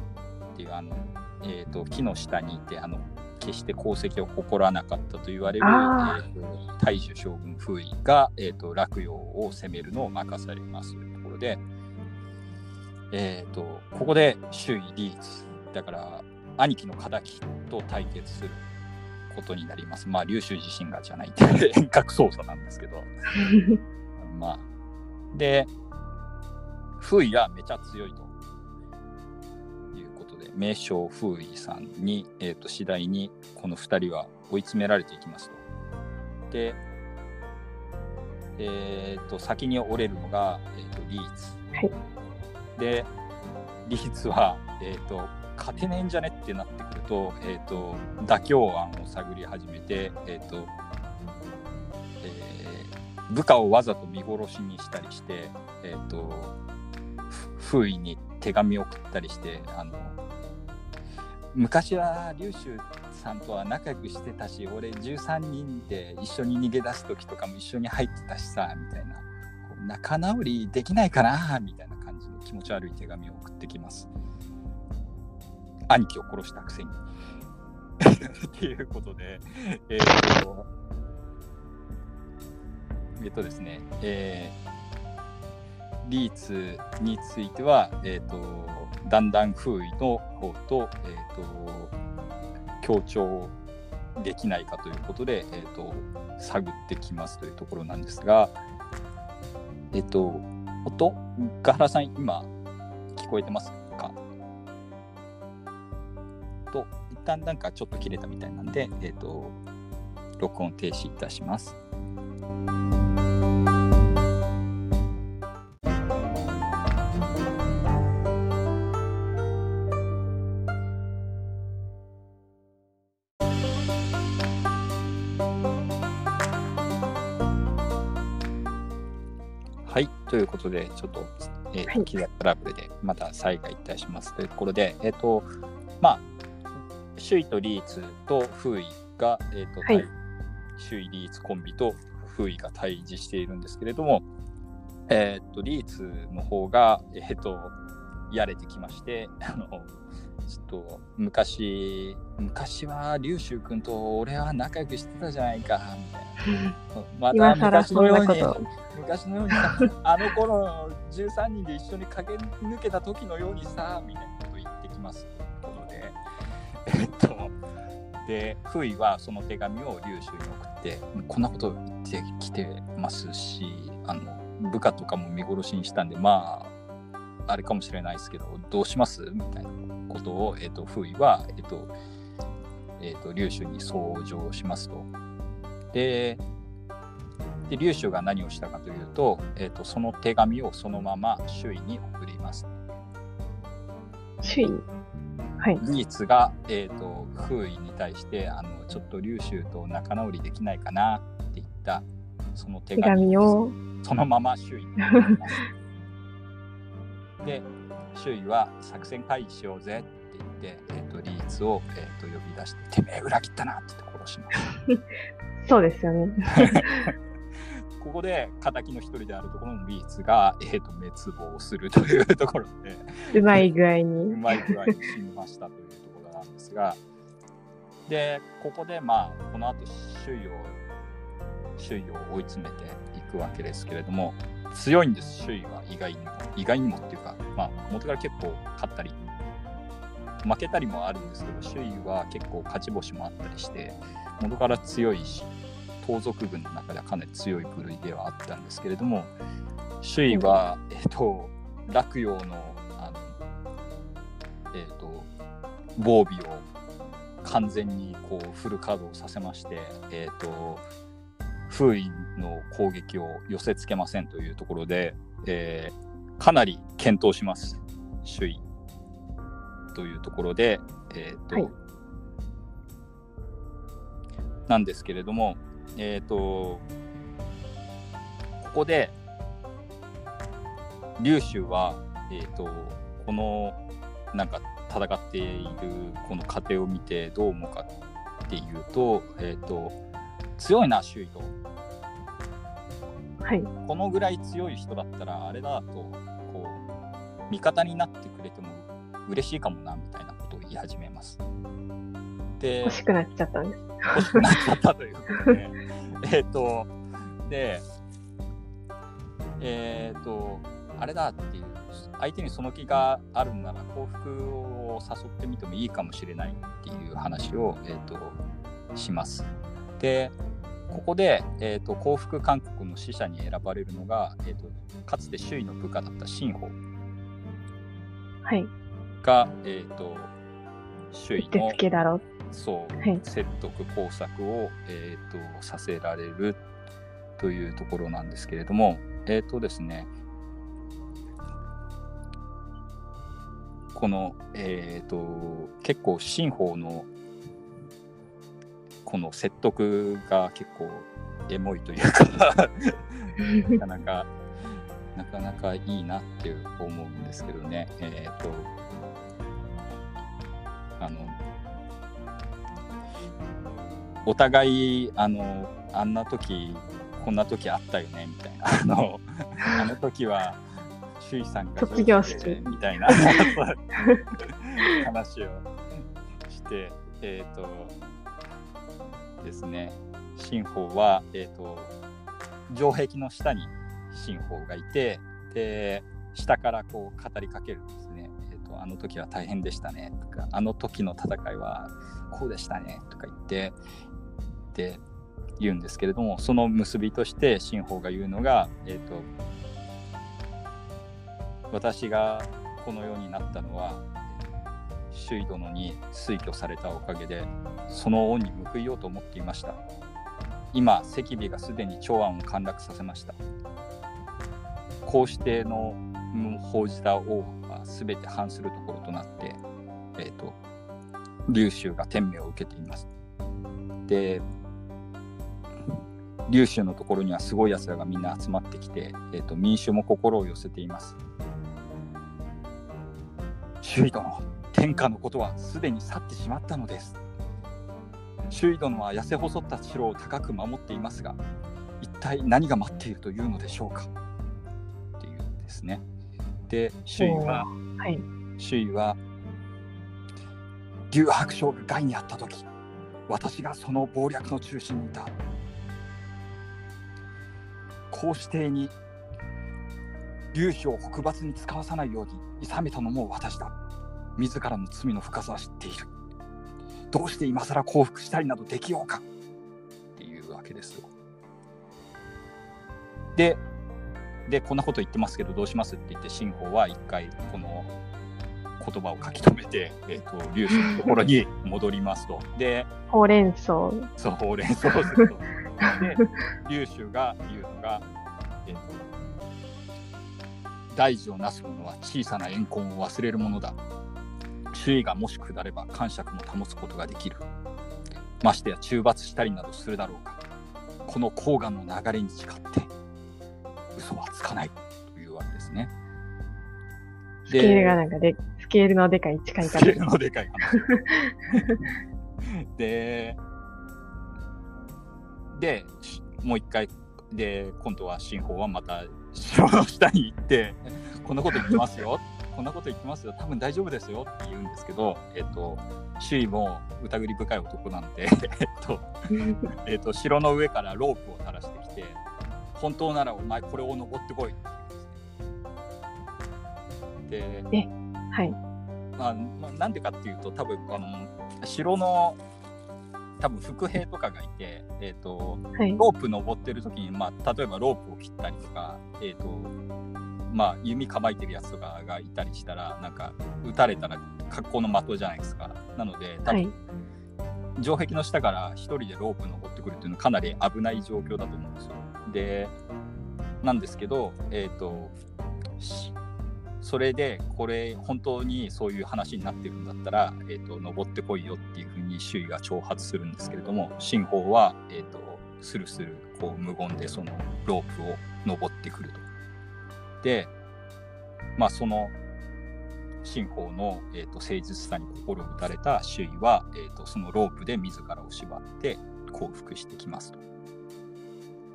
ていう、あの、えっ、と、木の下にいて、あの、決して功績を誇らなかったと言われる、大樹将軍風位が、えっ、と、落葉を攻めるのを任されますというところで、えっ、と、ここで周囲リーツ、だから、兄貴の敵と対決することになります。まあ、龍州自身がじゃないって遠隔操作なんですけど、まあ、で、風位はめちゃ強いということで、名将風位さんに、えー、と次第にこの2人は追い詰められていきますと。で、えー、と先に折れるのが、えー、とリーツ。はいで、リーツは、えー、と勝てねえんじゃねってなってくると,、えー、と妥協案を探り始めて、えーとえー部下をわざと見殺しにしたりして、えー、とふ風位に手紙を送ったりしてあの昔は龍州さんとは仲良くしてたし俺13人で一緒に逃げ出す時とかも一緒に入ってたしさみたいな仲直りできないかなみたいな感じの気持ち悪い手紙を送ってきます。兄貴を殺したくせに。っていうことでえっ、とえっ、とですねえーリーツについては、えー、とだんだん風位の方と,、えー、と協調できないかということで、えー、と探ってきますというところなんですが、えっ、と音？ガハラさん今聞こえてます？と一旦なんかちょっと切れたみたいなんで、えっ、と録音停止いたします。はい、ということで、ちょっと、えーはい機材トラブルでまた再開いたしますというところで、えっ、と、まあ、首位とリーツと風位が、えっ、と、はい。対首位リーツコンビと風位が対峙しているんですけれども、えっ、と、リーツの方が、えっ、と、やれてきまして、あの、ちょっと昔、昔は龍州君と俺は仲良くしてたじゃないか、みたいな。また昔のように昔のようにさ あの頃13人で一緒に駆け抜けた時のようにさみたいなこと言ってきますえっとでフイはその手紙を龍州に送ってこんなこと言ってきてますしあの部下とかも見殺しにしたんでまああれかもしれないですけどどうします？みたいなことを、えっとフイは、えっとえっと龍州に奏上しますと。でで龍州が何をしたかというと,、えー、とその手紙をそのまま周囲に送ります。首位。はい。リーツが、えー、と風位に対してあのちょっと龍州と仲直りできないかなって言ったその手手紙紙を。そのまま周囲に。で周囲は作戦会議しようぜって言って、えー、とリーツを、えー、と呼び出しててめえ裏切ったなって言って殺します。そうですよね。ここで敵の一人であるところのリーツが、えー、と滅亡するというところでうまい具合うに。まい具合に死にましたというところなんですがでここでまあこの後首位を首位を追い詰めていくわけですけれども強いんです、周囲は意外にも。意外にもっていうか、まあ、元から結構勝ったり、負けたりもあるんですけど、周囲は結構勝ち星もあったりして、元から強いし、盗賊軍の中ではかなり強い部類ではあったんですけれども、周囲は、えっ、と、洛陽の、あの、えっ、と、防備を完全にこうフル稼働させまして、えっ、と、封印の攻撃を寄せつけませんというところで、えーかなり検討します、首位というところで、えーとはい。なんですけれども、えっ、と、ここで、劉州は、えっ、と、この、なんか戦っているこの過程を見てどう思うかっていうと、えっ、と、強いな、周囲と。はい。このぐらい強い人だったらあれだとこう味方になってくれても嬉しいかもなみたいなことを言い始めます。で欲しくなっちゃったんです。欲しくなっちゃったということで えっとでえっ、とあれだっていう相手にその気があるんなら幸福を誘ってみてもいいかもしれないっていう話を、えー、とします。でここで、えー、と幸福韓国の使者に選ばれるのが、えー、とかつて周囲の部下だった新法はい。が、えー、と周囲のつけだろそうはい。説得工作を、えー、とさせられるというところなんですけれどもえっ、とですねこのえっ、と結構新法のこの説得が結構エモいというか なかなかなかなかいいなって思うんですけどねえっ、とあのお互いあのあんな時こんな時あったよねみたいな。あの あの時は周囲さんが卒業式。みたいな。話をしてえっ、とですね。新法はえっ、と城壁の下に新法がいてで下からこう語りかけるんですとあの時は大変でしたねとかあの時の戦いはこうでしたねとか言ってで言うんですけれどもその結びとして新法が言うのが、えー、と私がこのようになったのは周囲殿に推挙されたおかげでその恩に報いようと思っていました今赤尾がすでに長安を陥落させました皇帝の報じた王は全て反するところとなって、えー、と劉州が天命を受けています。で劉州のところにはすごい奴らがみんな集まってきて、えー、と民衆も心を寄せています。周囲殿天下のことはすでに去ってしまったのです。周囲殿は痩せ細った城を高く守っていますが一体何が待っているというのでしょうか。っていうんですね。で周囲ははい。周囲は劉白章が害にあった時私がその謀略の中心にいた。こうしてに劉妃を北伐に使わさないように諌めたのも私だ。自らの罪の深さは知っている。どうして今更降伏したりなどできようか。っていうわけですよ。ででこんなこと言ってますけどどうしますって言って新法は一回この言葉を書き留めて、えー、と劉氏のところに戻りますと。で、ほうれん草。そう、ほうれん草をすると。で、劉州が言うのが、えーと大事をなす者は小さな怨恨を忘れるものだ。周囲がもし下れば感触も保つことができる。ましてや中罰したりなどするだろうか。この黄河の流れに誓って、嘘はつかないというわけですね。スケールがなんかで、スケールのでかい近いスケール感のでかい話。で、で、しもう一回、で、今度は新法はまた城の下に行って、こんなこと言ってますよ。こんなこと言ってますよ。多分大丈夫ですよって言うんですけど、えっと、周囲も疑り深い男なので、えっと、じ。えっと、城の上からロープを垂らしてきて、本当ならお前これを登ってこいって言うんですね。で、はい。まあ、まあ、なんでかっていうと多分あの城の多分副兵とかがいて、えーと、はい、ロープ登ってる時に、まあ、例えばロープを切ったりとか、えーとまあ、弓構えてるやつとかがいたりしたらなんか撃たれたら格好の的じゃないですかなので多分、はい、城壁の下から1人でロープ登ってくるっていうのはかなり危ない状況だと思うんですよでなんですけどえ、ー、とそれでこれ本当にそういう話になってるんだったら、えーと、登ってこいよっていうふうに周囲が挑発するんですけれども新法は、えーと、スルスルこう無言でそのロープを登ってくると。でまあその新法の、えーと、誠実さに心を打たれた周囲は、えーとそのロープで自らを縛って降伏してきますと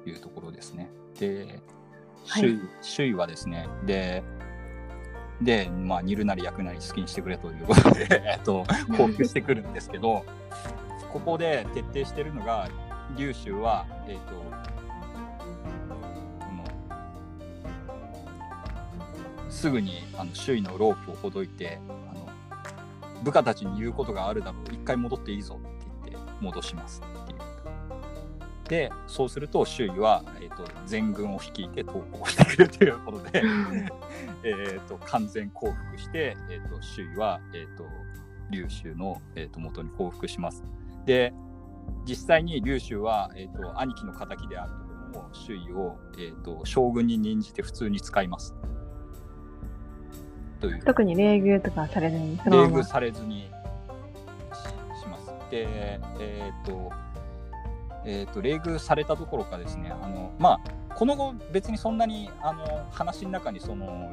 いうところですね。で周囲はい、周囲はですねでで、まあ、煮るなり焼くなり好きにしてくれということで、えっと、降伏してくるんですけど、ここで徹底してるのが、劉州は、えっ、と、すぐにあの周囲のロープをほどいてあの部下たちに言うことがあるだろう一回戻っていいぞって言って戻しますでそうすると周囲は、えーと、全軍を率いて投降してくるということで えと完全降伏して、えーと、周囲は、えーと、劉州の、えー、と元に降伏します。で実際に劉州は、えー、と兄貴の敵であるところも周囲を、えー、と将軍に任じて普通に使います。という特に礼遇とかされずに礼遇されずにします。でえっ、ー、とえーと、冷遇されたどころかですねあの、まあ、この後別にそんなにあの話の中にその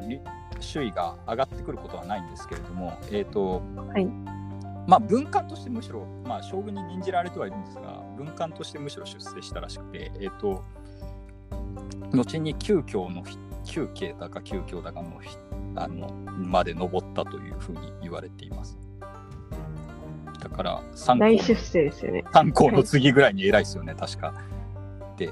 周囲が上がってくることはないんですけれども、えーとはいまあ、文官としてむしろ、まあ、将軍に任じられてはいるんですが文官としてむしろ出世したらしくて、えーと、後に旧教の旧慶だか旧教だかのあのまで登ったというふうに言われています。だから参考大出世ですよね。参考の次ぐらいに偉いですよね、はい、確か。で、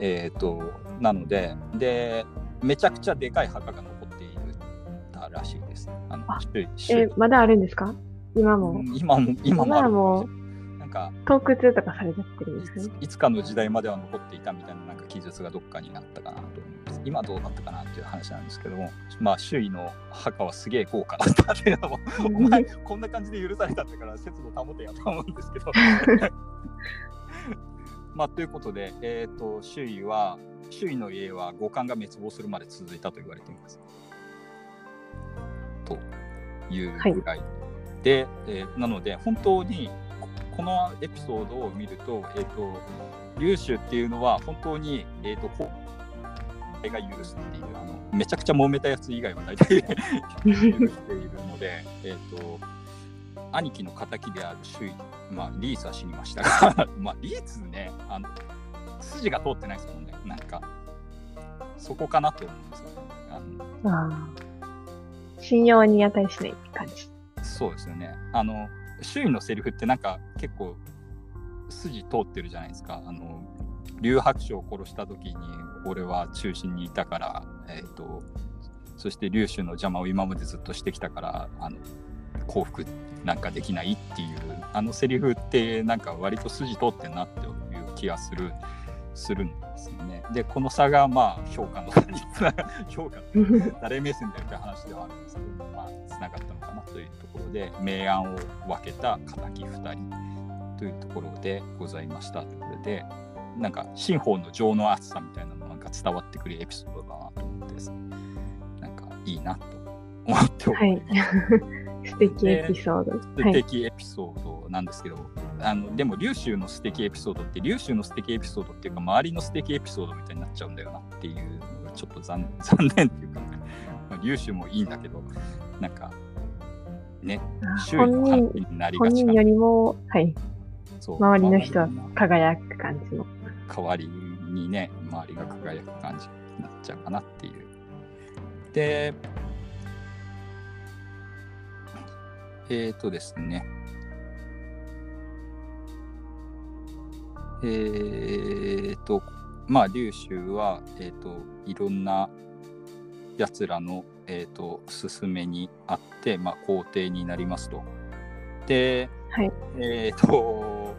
えっ、ー、と、なので、で、めちゃくちゃでかい墓が残っているらしいです。あのあえまだあるんですか？今も。今も、今もか、洞窟とかされちゃってるんですいつかの時代までは残っていたみたいななんか記述がどっかになったかなと思います。今どうなったかなっていう話なんですけども、まあ、周囲の墓はすげえ豪華だったっていうのも、お前、こんな感じで許されたんだから、節度保てやと思うんですけど。まあ、ということで、えーと、周囲は、周囲の家は五感が滅亡するまで続いたと言われています。というぐらい。はい、で、えー、なので、本当にこのエピソードを見ると、えっ、ー、と、劉州っていうのは本当に、えっ、ー、と、が許すっていうあのめちゃくちゃ揉めたやつ以外は大体許 しているので、えーと、兄貴の敵である周囲、まあ、リースは死にましたが まあリースねあの筋が通ってないですもんねなんかそこかなと思うんですよね。あの信用に値しないって感じ。そうですよね。あの周囲のセリフってなんか結構筋通ってるじゃないですか。あの劉白書を殺した時に俺は中心にいたから、えーと、そして劉州の邪魔を今までずっとしてきたからあの幸福なんかできないっていうあのセリフってなんか割と筋通ってんなっていう気がするするんですよね。でこの差がまあ評価の 評価 誰目線だよって話ではあるんですけど、まあ、つながったのかなというところで明暗を分けた敵2人というところでございましたということでなんか新法の情の熱さみたいなのが伝わってくるエピソードだなと思ってですねなんかいいなと思っております。はい素敵エピソード。素敵エピソードなんですけど、はい、あのでも、琉州の素敵エピソードって、琉州の素敵エピソードっていうか、周りの素敵エピソードみたいになっちゃうんだよなっていうのがちょっと残 残念っていうか、まあ、琉州もいいんだけど、なんか、ね、周囲の話になりがち本人よりも、はい、そう周りの人は輝く感じの。代わりにね、周りが輝く感じになっちゃうかなっていう。で、えっ、ー、とですね。えっ、ー、と、まあ劉州は、えーと、いろんなやつらの、えーと、勧めにあって、まあ、皇帝になりますと。で、はい、えっ、ー、と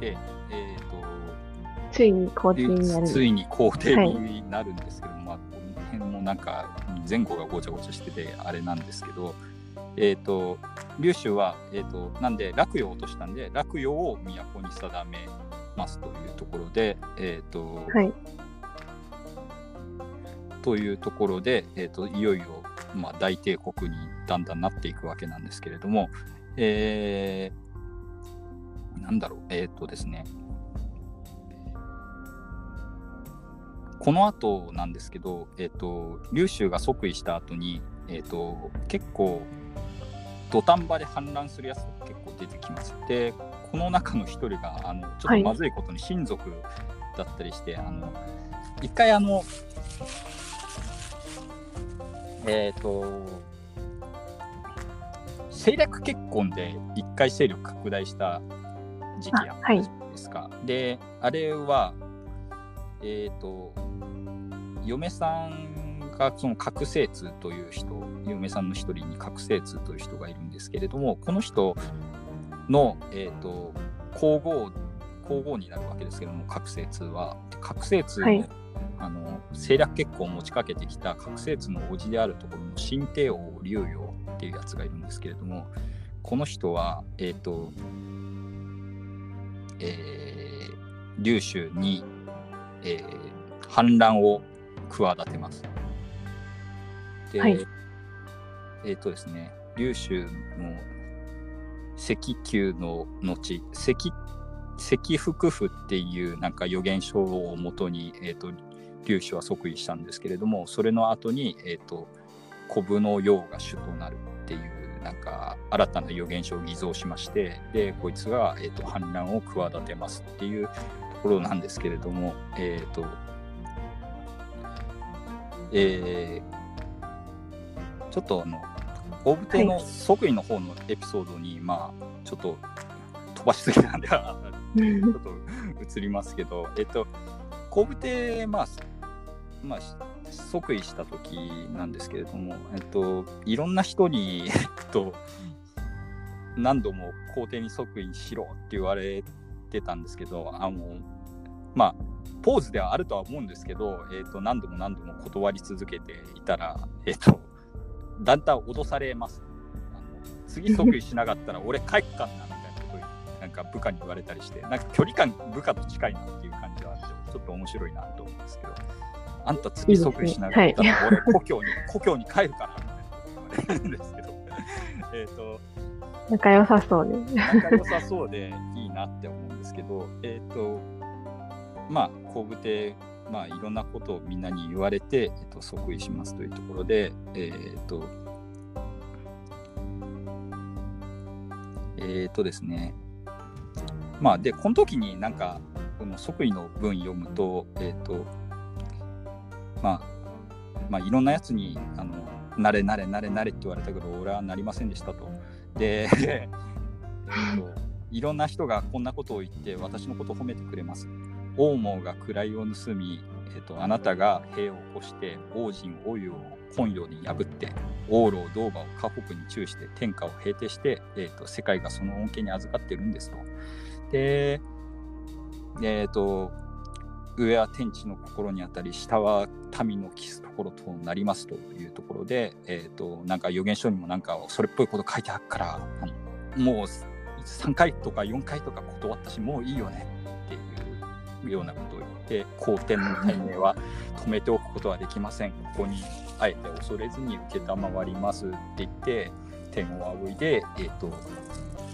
で、えっ、ー、とついに皇帝になるついに皇帝になるんですけど、はい、まあこの辺もなんか前後がごちゃごちゃしててあれなんですけど、えっ、ー、と、劉州は、えっ、ー、と、なんで、洛陽を落としたんで、洛陽を都に定めますというところで、えっ、ー、と、はい、というところで、えっ、と、いよいよ、まあ、大帝国にだんだんなっていくわけなんですけれども、えー、なんだろう、えっ、とですね、この後なんですけど、えっ、と、劉州が即位した後に、えっ、と、結構、土壇場で反乱するやつとか結構出てきます。で、この中の一人が、あのちょっとまずいことに親族だったりして、はい、あの一回あの、えっ、ー、と、政略結婚で一回勢力拡大した時期やったですか。はい、で、あれは、えっ、ー、と、嫁さんがその覚醒痛という人、嫁さんの一人に覚醒痛という人がいるんですけれども、この人の、えーと、皇后皇后になるわけですけども、覚醒痛は。覚醒痛のはい、あの政略結婚を持ちかけてきた覚醒痛の叔父であるところの新帝王竜陽っていうやつがいるんですけれども、この人は、えっ、ー、と、えー、劉州に、えー、反乱を企てます。で、はい、えっ、ー、とですね、劉州の石宮の後、石石福府っていうなんか予言書をもとに、えーと、劉州は即位したんですけれども、それの後に、えーと、古武の陽が主となるっていうなんか新たな予言書を偽造しましてでこいつが、えーと、反乱を企てますっていうところなんですけれどもえっ、ー、とえー、ちょっとあの大武帝の即位の方のエピソードに、はい、まあちょっと飛ばしすぎなんでは ちょっと移りますけど、えっと皇武帝まあまあ即位した時なんですけれども、えっと、いろんな人に、えっと、何度も皇帝に即位しろって言われてたんですけど、あのまあ、ポーズではあるとは思うんですけど、えっと、何度も何度も断り続けていたら、えっと、だんだん脅されます。あの次即位しなかったら 俺帰っかんなみたいなことになんか部下に言われたりして、なんか距離感部下と近いなっていう感じはあって、ちょっと面白いなと思うんですけど、あんた次即位しなかったら俺故郷に、故郷に帰るからみたいなこと言われるんですけど、えっと、仲良さそうで。仲良さそうでいいなって思うんですけど、えっ、と、まあ、皇武帝まあ、いろんなことをみんなに言われて、えっと、即位しますというところで、えー、と、えー、とですね、まあ、で、この時になんか、この即位の文読むと、えー、っと、まあ、まあ、いろんなやつに、あの、なれなれなれなれって言われたけど、俺はなりませんでしたと。で、えっと、いろんな人がこんなことを言って、私のことを褒めてくれます。王毛が位を盗み、えーと、あなたが兵を起こして王人王湯を本洋に破って王老道馬を河北に注して天下を平定して、えーと、世界がその恩恵に預かってるんですと。で、えっ、と、上は天地の心にあたり下は民のキスところとなりますというところで、えーと、なんか予言書にもなんかそれっぽいこと書いてあるからもう3回とか4回とか断ったしもういいよね。っていうようなことを言って好天の大命は止めておくことはできません。ここにあえて恐れずに承りますって言って天を仰いで、えーと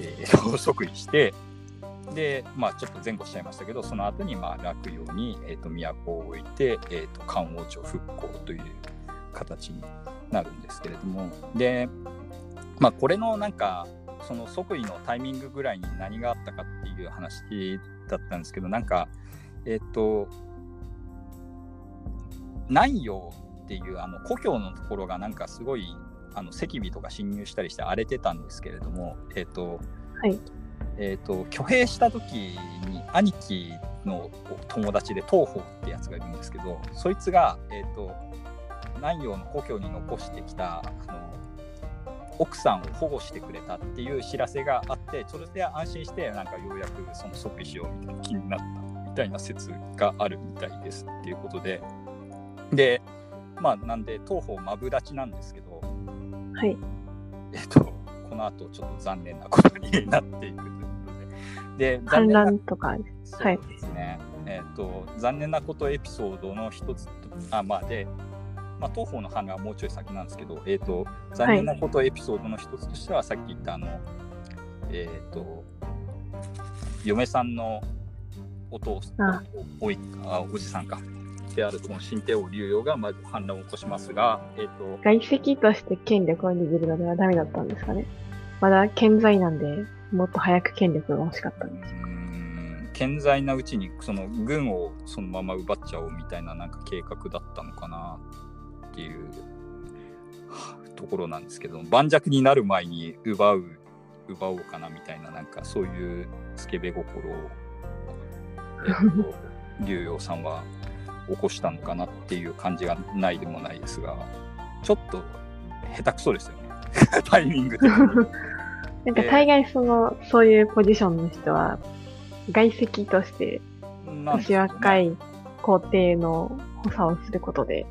えー、即位してで、まあ、ちょっと前後しちゃいましたけどその後にまあ落葉に、えーと、都を置いて、えーと、漢王朝復興という形になるんですけれども。で、まあ、これのなんかその即位のタイミングぐらいに何があったかっていう話だったんですけどなんかえっと、南陽っていうあの故郷のところがなんかすごいあの赤尾とか侵入したりして荒れてたんですけれども、えっとはい。えーと、挙兵した時に兄貴の友達で東方ってやつがいるんですけどそいつが、えーと、南陽の故郷に残してきたあの奥さんを保護してくれたっていう知らせがあってそれで安心してなんかようやくその即位しようみたいな気になったみたいな説があるみたいですっていうことで。でまあなんで東方マブダチなんですけどはい。えっとこの後ちょっと残念なことになっていくということで。で反乱とかそうですね、はい、えっと残念なことエピソードの一つあまあでまあ、東方の版がもうちょい先なんですけど、えーと、残念なことエピソードの一つとしては、はい、さっき言ったあの、えっ、ー、と、嫁さんのお父さん、おいあおじさんか、であるこの新帝王竜陽がまず反乱を起こしますが、えーと、外籍として権力を握るのではダメだったんですかね。まだ健在なんで、もっと早く権力が欲しかったんです健在なうちにその軍をそのまま奪っちゃおうみたいななんか計画だったのかなっていうところなんですけど盤石になる前に奪う奪おうかなみたいななんかそういうスケベ心を、えっと、竜陽さんは起こしたのかなっていう感じがないでもないですがちょっと下手くそですよね タイミングで。なんか大概その、そういうポジションの人は外籍として年若い皇帝の補佐をすることで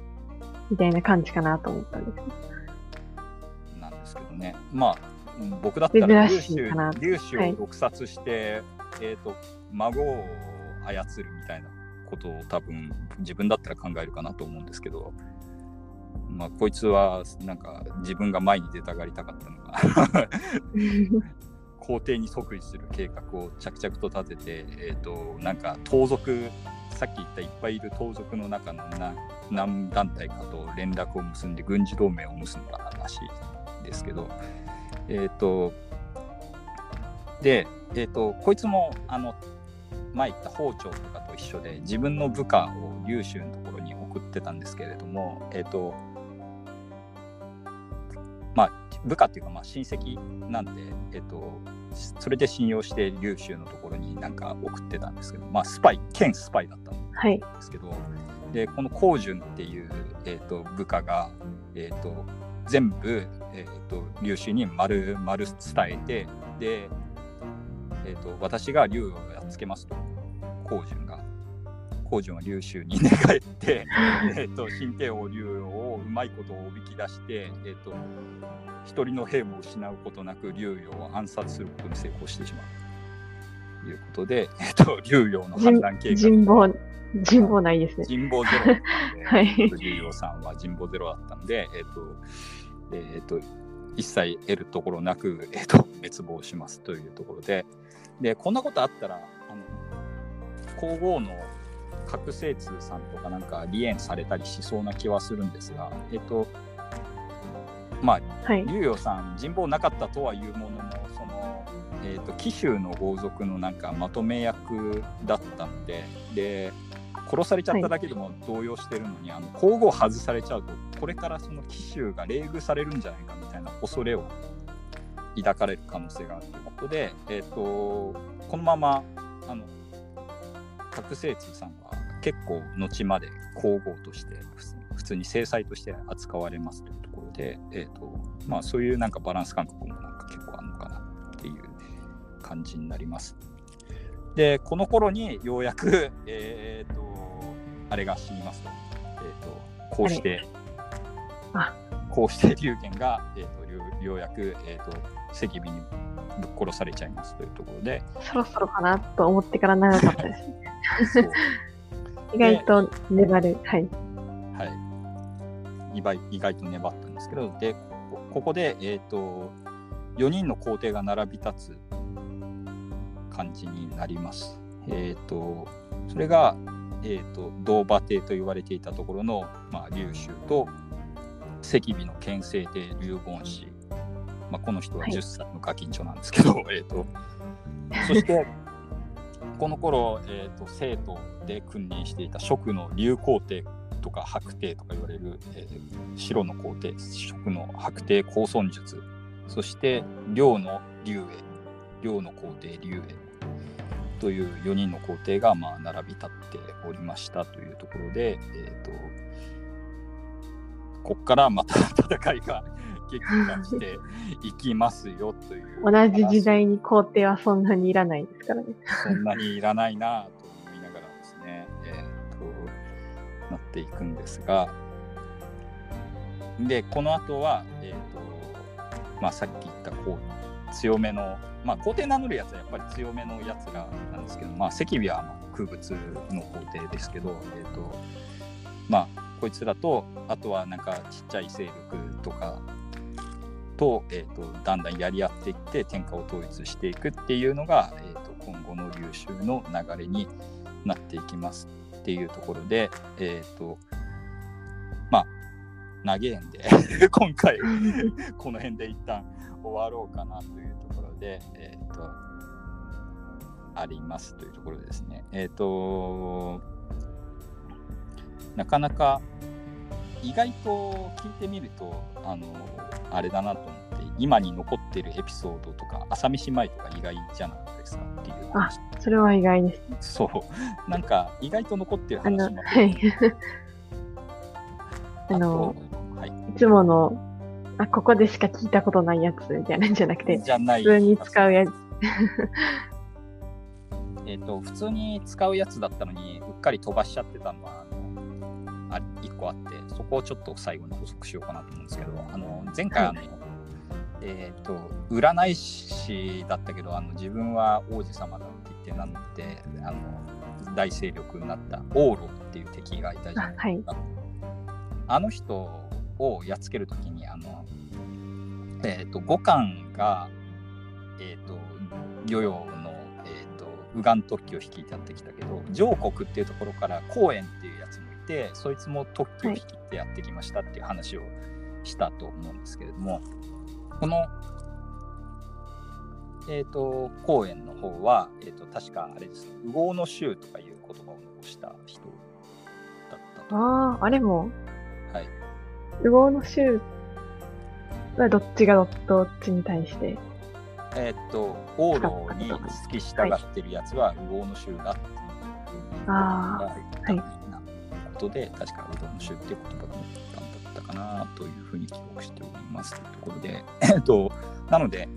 みたいな感じかなと思ったんです。なんですけどね。まあ、僕だったら粒子粒子を毒殺して、はい、えっ、と、孫を操るみたいなことを多分自分だったら考えるかなと思うんですけど、まあ、こいつはなんか自分が前に出たがりたかったのが 皇帝に即位する計画を着々と立てて、えーとなんか盗賊さっき言ったいっぱいいる盗賊の中の何団体かと連絡を結んで軍事同盟を結んだらしいですけど、えっ、ー、と、で、えっ、ー、と、こいつも、あの、前言った包丁とかと一緒で、自分の部下を劉州のところに送ってたんですけれども、えっ、ー、と、まあ、部下っていうか、まあ、親戚なんで、えっ、と、それで信用して劉州のところになんか送ってたんですけど、まあ、スパイ兼スパイだったんですけど、はい、でこの光順っていう、えーと、部下が、えーと、全部、えーと、劉州に丸丸伝えてで、えー、と私が劉をやっつけますと光順が。光順は劉州に寝返って、えー、と新帝王劉をうまいことをおびき出して、えー、と一人の兵も失うことなく竜陽を暗殺することに成功してしまう。ということで、えっと、竜陽の反乱計画。人望人望ないですね。人望ゼロ。はい、竜陽さんは人望ゼロだったので、えっとえっと、一切得るところなく、えっと、滅亡しますというところで。でこんなことあったらあの皇后の覚醒通さんとかなんか離縁されたりしそうな気はするんですが、えっと、まあ、はい、竜陽さん人望なかったとはいうもののその、えーと、紀州の豪族のなんかまとめ役だったのでで殺されちゃっただけでも動揺してるのに、はい、あの皇后外されちゃうとこれからその紀州が冷遇されるんじゃないかみたいな恐れを抱かれる可能性があるということで、えーと、このままあの覚醒通さんは結構後まで皇后として普通に制裁として扱われますというところで、えーとまあ、そういうなんかバランス感覚もなんか結構あるのかなっていう感じになります。でこの頃にようやく、えーと、あれが死にますと,、えーと、こうしてこうして龍玄が、えーと、ようやく、えー、と赤尾にぶっ殺されちゃいますというところで。そろそろかなと思ってから長かったですね。意外と粘る。はい。はい。意外意外と粘ったんですけど、で、ここで、えっ、ー、と、4人の皇帝が並び立つ感じになります。えっ、ー、と、それが、えっ、ー、と、銅馬帝と言われていたところの、まあ、劉州と赤尾の県政帝劉言氏。まあ、この人は10歳のガキンチョなんですけど、はい、えっと、そして、この頃、えーと、生徒で君臨していた蜀の竜皇帝とか白帝とか言われる、えー、白の皇帝蜀の白帝高尊術そして梁の竜英両の皇帝竜英という4人の皇帝がまあ並び立っておりましたというところで、えーと、ここからまた 戦いが激化していきますよという。同じ時代に皇帝はそんなにいらないですからね。そんなにいらないなと思いながらですね、えーと、なっていくんですが、で、この後は、えーとまあ、さっき言ったこう強めのまあ、皇帝名乗るやつはやっぱり強めのやつらなんですけど、まあ、赤尾はま空物の皇帝ですけど、えーとまあ、こいつらとあとはなんかちっちゃい勢力とかと,、えーと、だんだんやり合っていって天下を統一していくっていうのが、えーと、今後の流衆の流れになっていきますっていうところで、えっ、ー、とまあ投げんで 今回 この辺で一旦終わろうかなというで、えっ、ー、と、ありますというところですね。えっ、ー、と、なかなか意外と聞いてみると、あの、あれだなと思って、今に残ってるエピソードとか、朝飯前とか意外じゃなかったですかっていう。あ、それは意外です、ね。そう。なんか、意外と残ってる話もあはい。あの、はい、いつものあ、ここでしか聞いたことないやつみたいなんじゃなくて、じゃない普通に使うやつ。えっと、普通に使うやつだったのに、うっかり飛ばしちゃってたのは、あのあ1個あって、そこをちょっと最後に補足しようかなと思うんですけど、あの前回あの、はい、えっ、と、占い師だったけど、あの自分は王子様だって言ってなって、あの大勢力になったオーロっていう敵がいたじゃないですか。はい、あの人をやっつけるときにあの、えーと、五感が、えーと、漁業の、えーと、右岸特許を率いてやってきたけど上国っていうところから公園ってそいつも特許を率いてやってきましたっていう話をしたと思うんですけれどもこのえーと、公園の方は、えーと、確かあれです、ね、右往の衆とかいう言葉を残した人だったと。ああ、あれも？右往の州はどっちがどっちに対して？えー、っと、王道に付き従ってるやつは右往の州だっていうああ、はい。とで、確か右往の州っていう言葉がったんだったかなというふうに記憶しておりますというところで、えっと、なので、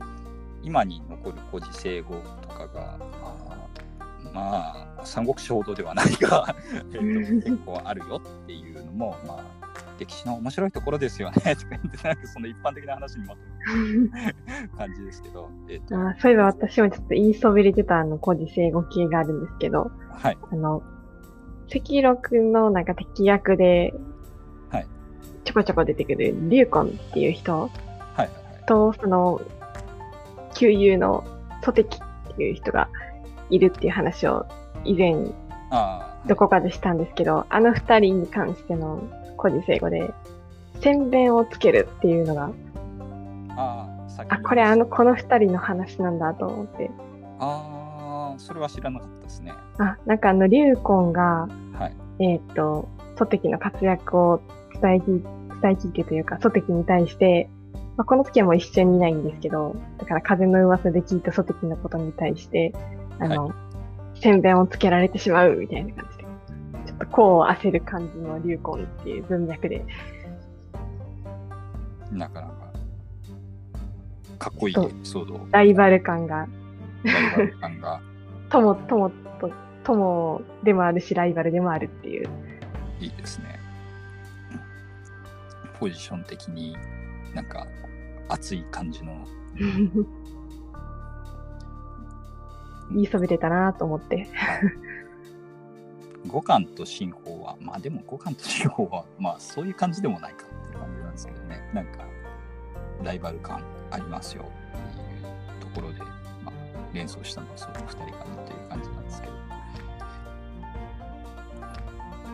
今に残る古事成語とかが、まあ、三国志ほどではないが えっと、結構あるよっていうのも、まあ、歴史の面白いところですよねとか言ってなんかその一般的な話にまとめ感じですけど、えーと、あそういえば私もちょっと言いそびれてたあの古事成語系があるんですけど、はい、あの赤禄のなんか敵役で、はい、ちょこちょこ出てくる龍魂っていう人、はいはいはい、とその旧友の祖敵っていう人がいるっていう話を以前どこかでしたんですけど、あの二人に関しての古事成語で、宣弁をつけるっていうのが、ああ、これあの、この二人の話なんだと思って。ああ、それは知らなかったですね。あ、なんかあの、龍魂が、はい、えっ、と、祖敵の活躍を伝え聞伝え聞いてというか、祖敵に対して、まあ、この時はもう一緒にいないんですけど、だから風の噂で聞いた祖敵のことに対して、あの、はい、宣伝をつけられてしまうみたいな感じで。こう焦る感じの流行っていう文脈で。なかなか、かっこいいエピソード。ライバル感が。ライバル感が。友、友と、友でもあるし、ライバルでもあるっていう。いいですね。ポジション的になんか熱い感じの。言いそびれたなと思って。五感と進行は、まあでも五感と進行は、まあそういう感じでもないかっていう感じなんですけどね、なんかライバル感ありますよっていうところで、まあ、連想したのはその2人かなっていう感じなんですけど。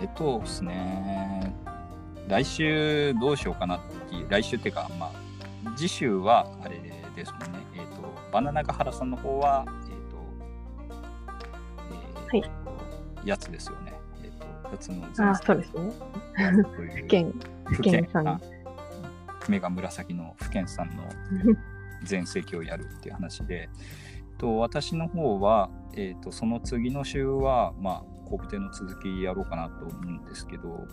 えっとですね、来週どうしようかなっていう、来週っていうか、まあ、次週はあれですもんね、えっ、と、バナナガハラさんの方は、えっ、と、えー、はいやつですよね。えっ、ー、と、やつのあ、そうですね。福建、福建さん。目が紫の福建さんの 全盛期をやるっていう話で、と、私の方は、えっ、と、その次の週は、まあ、コブテの続きやろうかなと思うんですけど、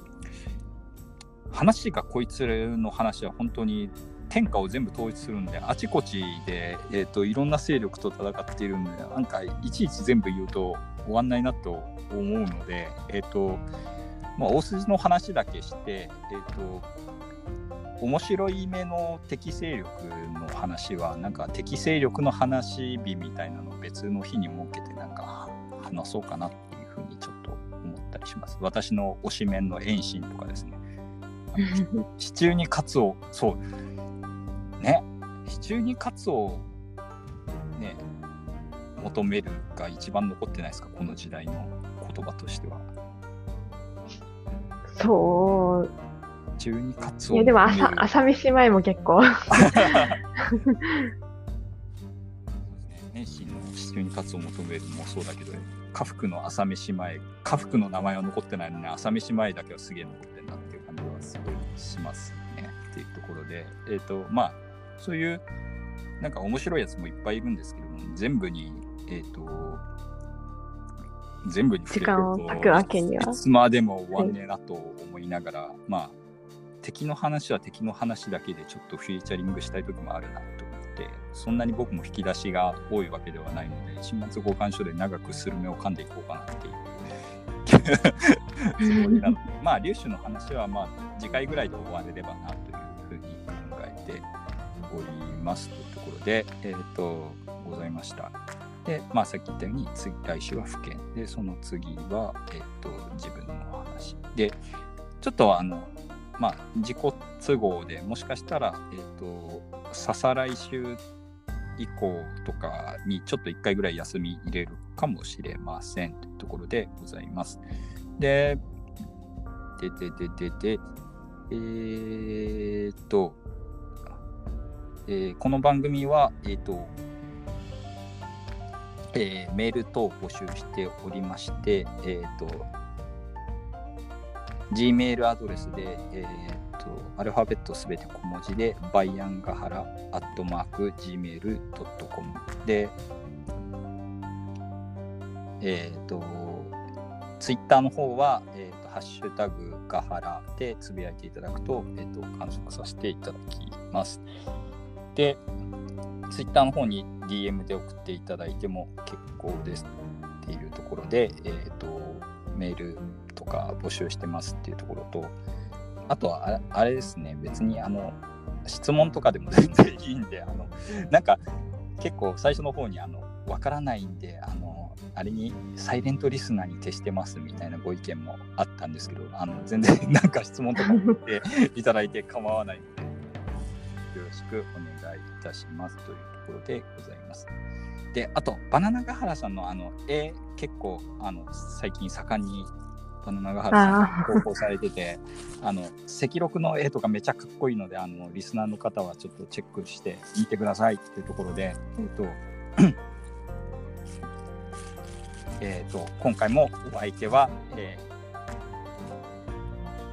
話がこいつの話は本当に天下を全部統一するんであちこちで、えーと、いろんな勢力と戦っているんでなんかいちいち全部言うと終わんないなと思うので、えーとまあ、大筋の話だけして、えーと、面白い目の敵勢力の話はなんか敵勢力の話日みたいなのを別の日に設けてなんか話そうかなっていうふうにちょっと思ったりします。私の推しメンの遠心とかですね。地中 にカツオそうね地中にカツオね求めるが一番残ってないですか？この時代の言葉としてはそう地中にカツオ。いやでも朝朝飯前も結構。ね、真の地中にカツを求めるもそうだけど、家福の朝飯前、家福の名前は残ってないのに、朝飯前だけはすげえ残ってるなっていう感じはすごいしますね。っていうところで、えっ、ー、と、まあ、そういう、なんか面白いやつもいっぱいいるんですけども、全部に、えっ、ー、と、全部に時間を割くわけには。いつまでも終わんねえなと思いながら、はい、まあ、敵の話は敵の話だけでちょっとフィーチャリングしたい時もあるなと思ってそんなに僕も引き出しが多いわけではないので新末交換書で長くスルメを噛んでいこうかなっていうつもりなのでまあ粒子の話はまあ次回ぐらいで終われればなというふうに考えておりますというところでえっ、ー、とございました。で、まあ、さっき言ったように次来週は府県でその次は、えっ、ー、と自分の話でちょっとあのまあ、自己都合でもしかしたら、えっ、ー、と、ささ来週以降とかにちょっと1回ぐらい休み入れるかもしれませんというところでございます。で、で、で、で、で、で、えー、っと、えー、この番組は、えー、っと、えー、メール等を募集しておりまして、え、っと、Gmail アドレスで、えーと、アルファベットすべて小文字で、バイアンガハラアットマーク Gmail.com で、えっ、ー、と、ツイッターの方は、えーと、ハッシュタグガハラでつぶやいていただくと、えーと、観測させていただきます。で、ツイッターの方に DM で送っていただいても結構ですっていうところで、えっ、と、メールとか募集してますっていうところと、あとはあれですね、別にあの質問とかでも全然いいんで、あのなんか結構最初の方にあの分からないんで、あのあれにサイレントリスナーに徹してますみたいなご意見もあったんですけど、あの全然 なんか質問とか言っていただいて構わないので、よろしくお願いいたしますというところでございます。で、あと、バナナガハラさんのあの絵、結構あの最近盛んにバナナガハラさん投稿されてて、あの赤録の絵とかめちゃかっこいいので、あのリスナーの方はちょっとチェックして見てくださいっていうところで、えっ、と、えっと、今回もお相手は、え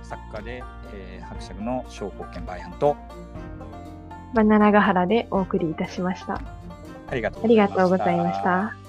ー、作家で、えー、伯爵の小宝剣バイアンとバナナガハラでお送りいたしました。ありがとうございました。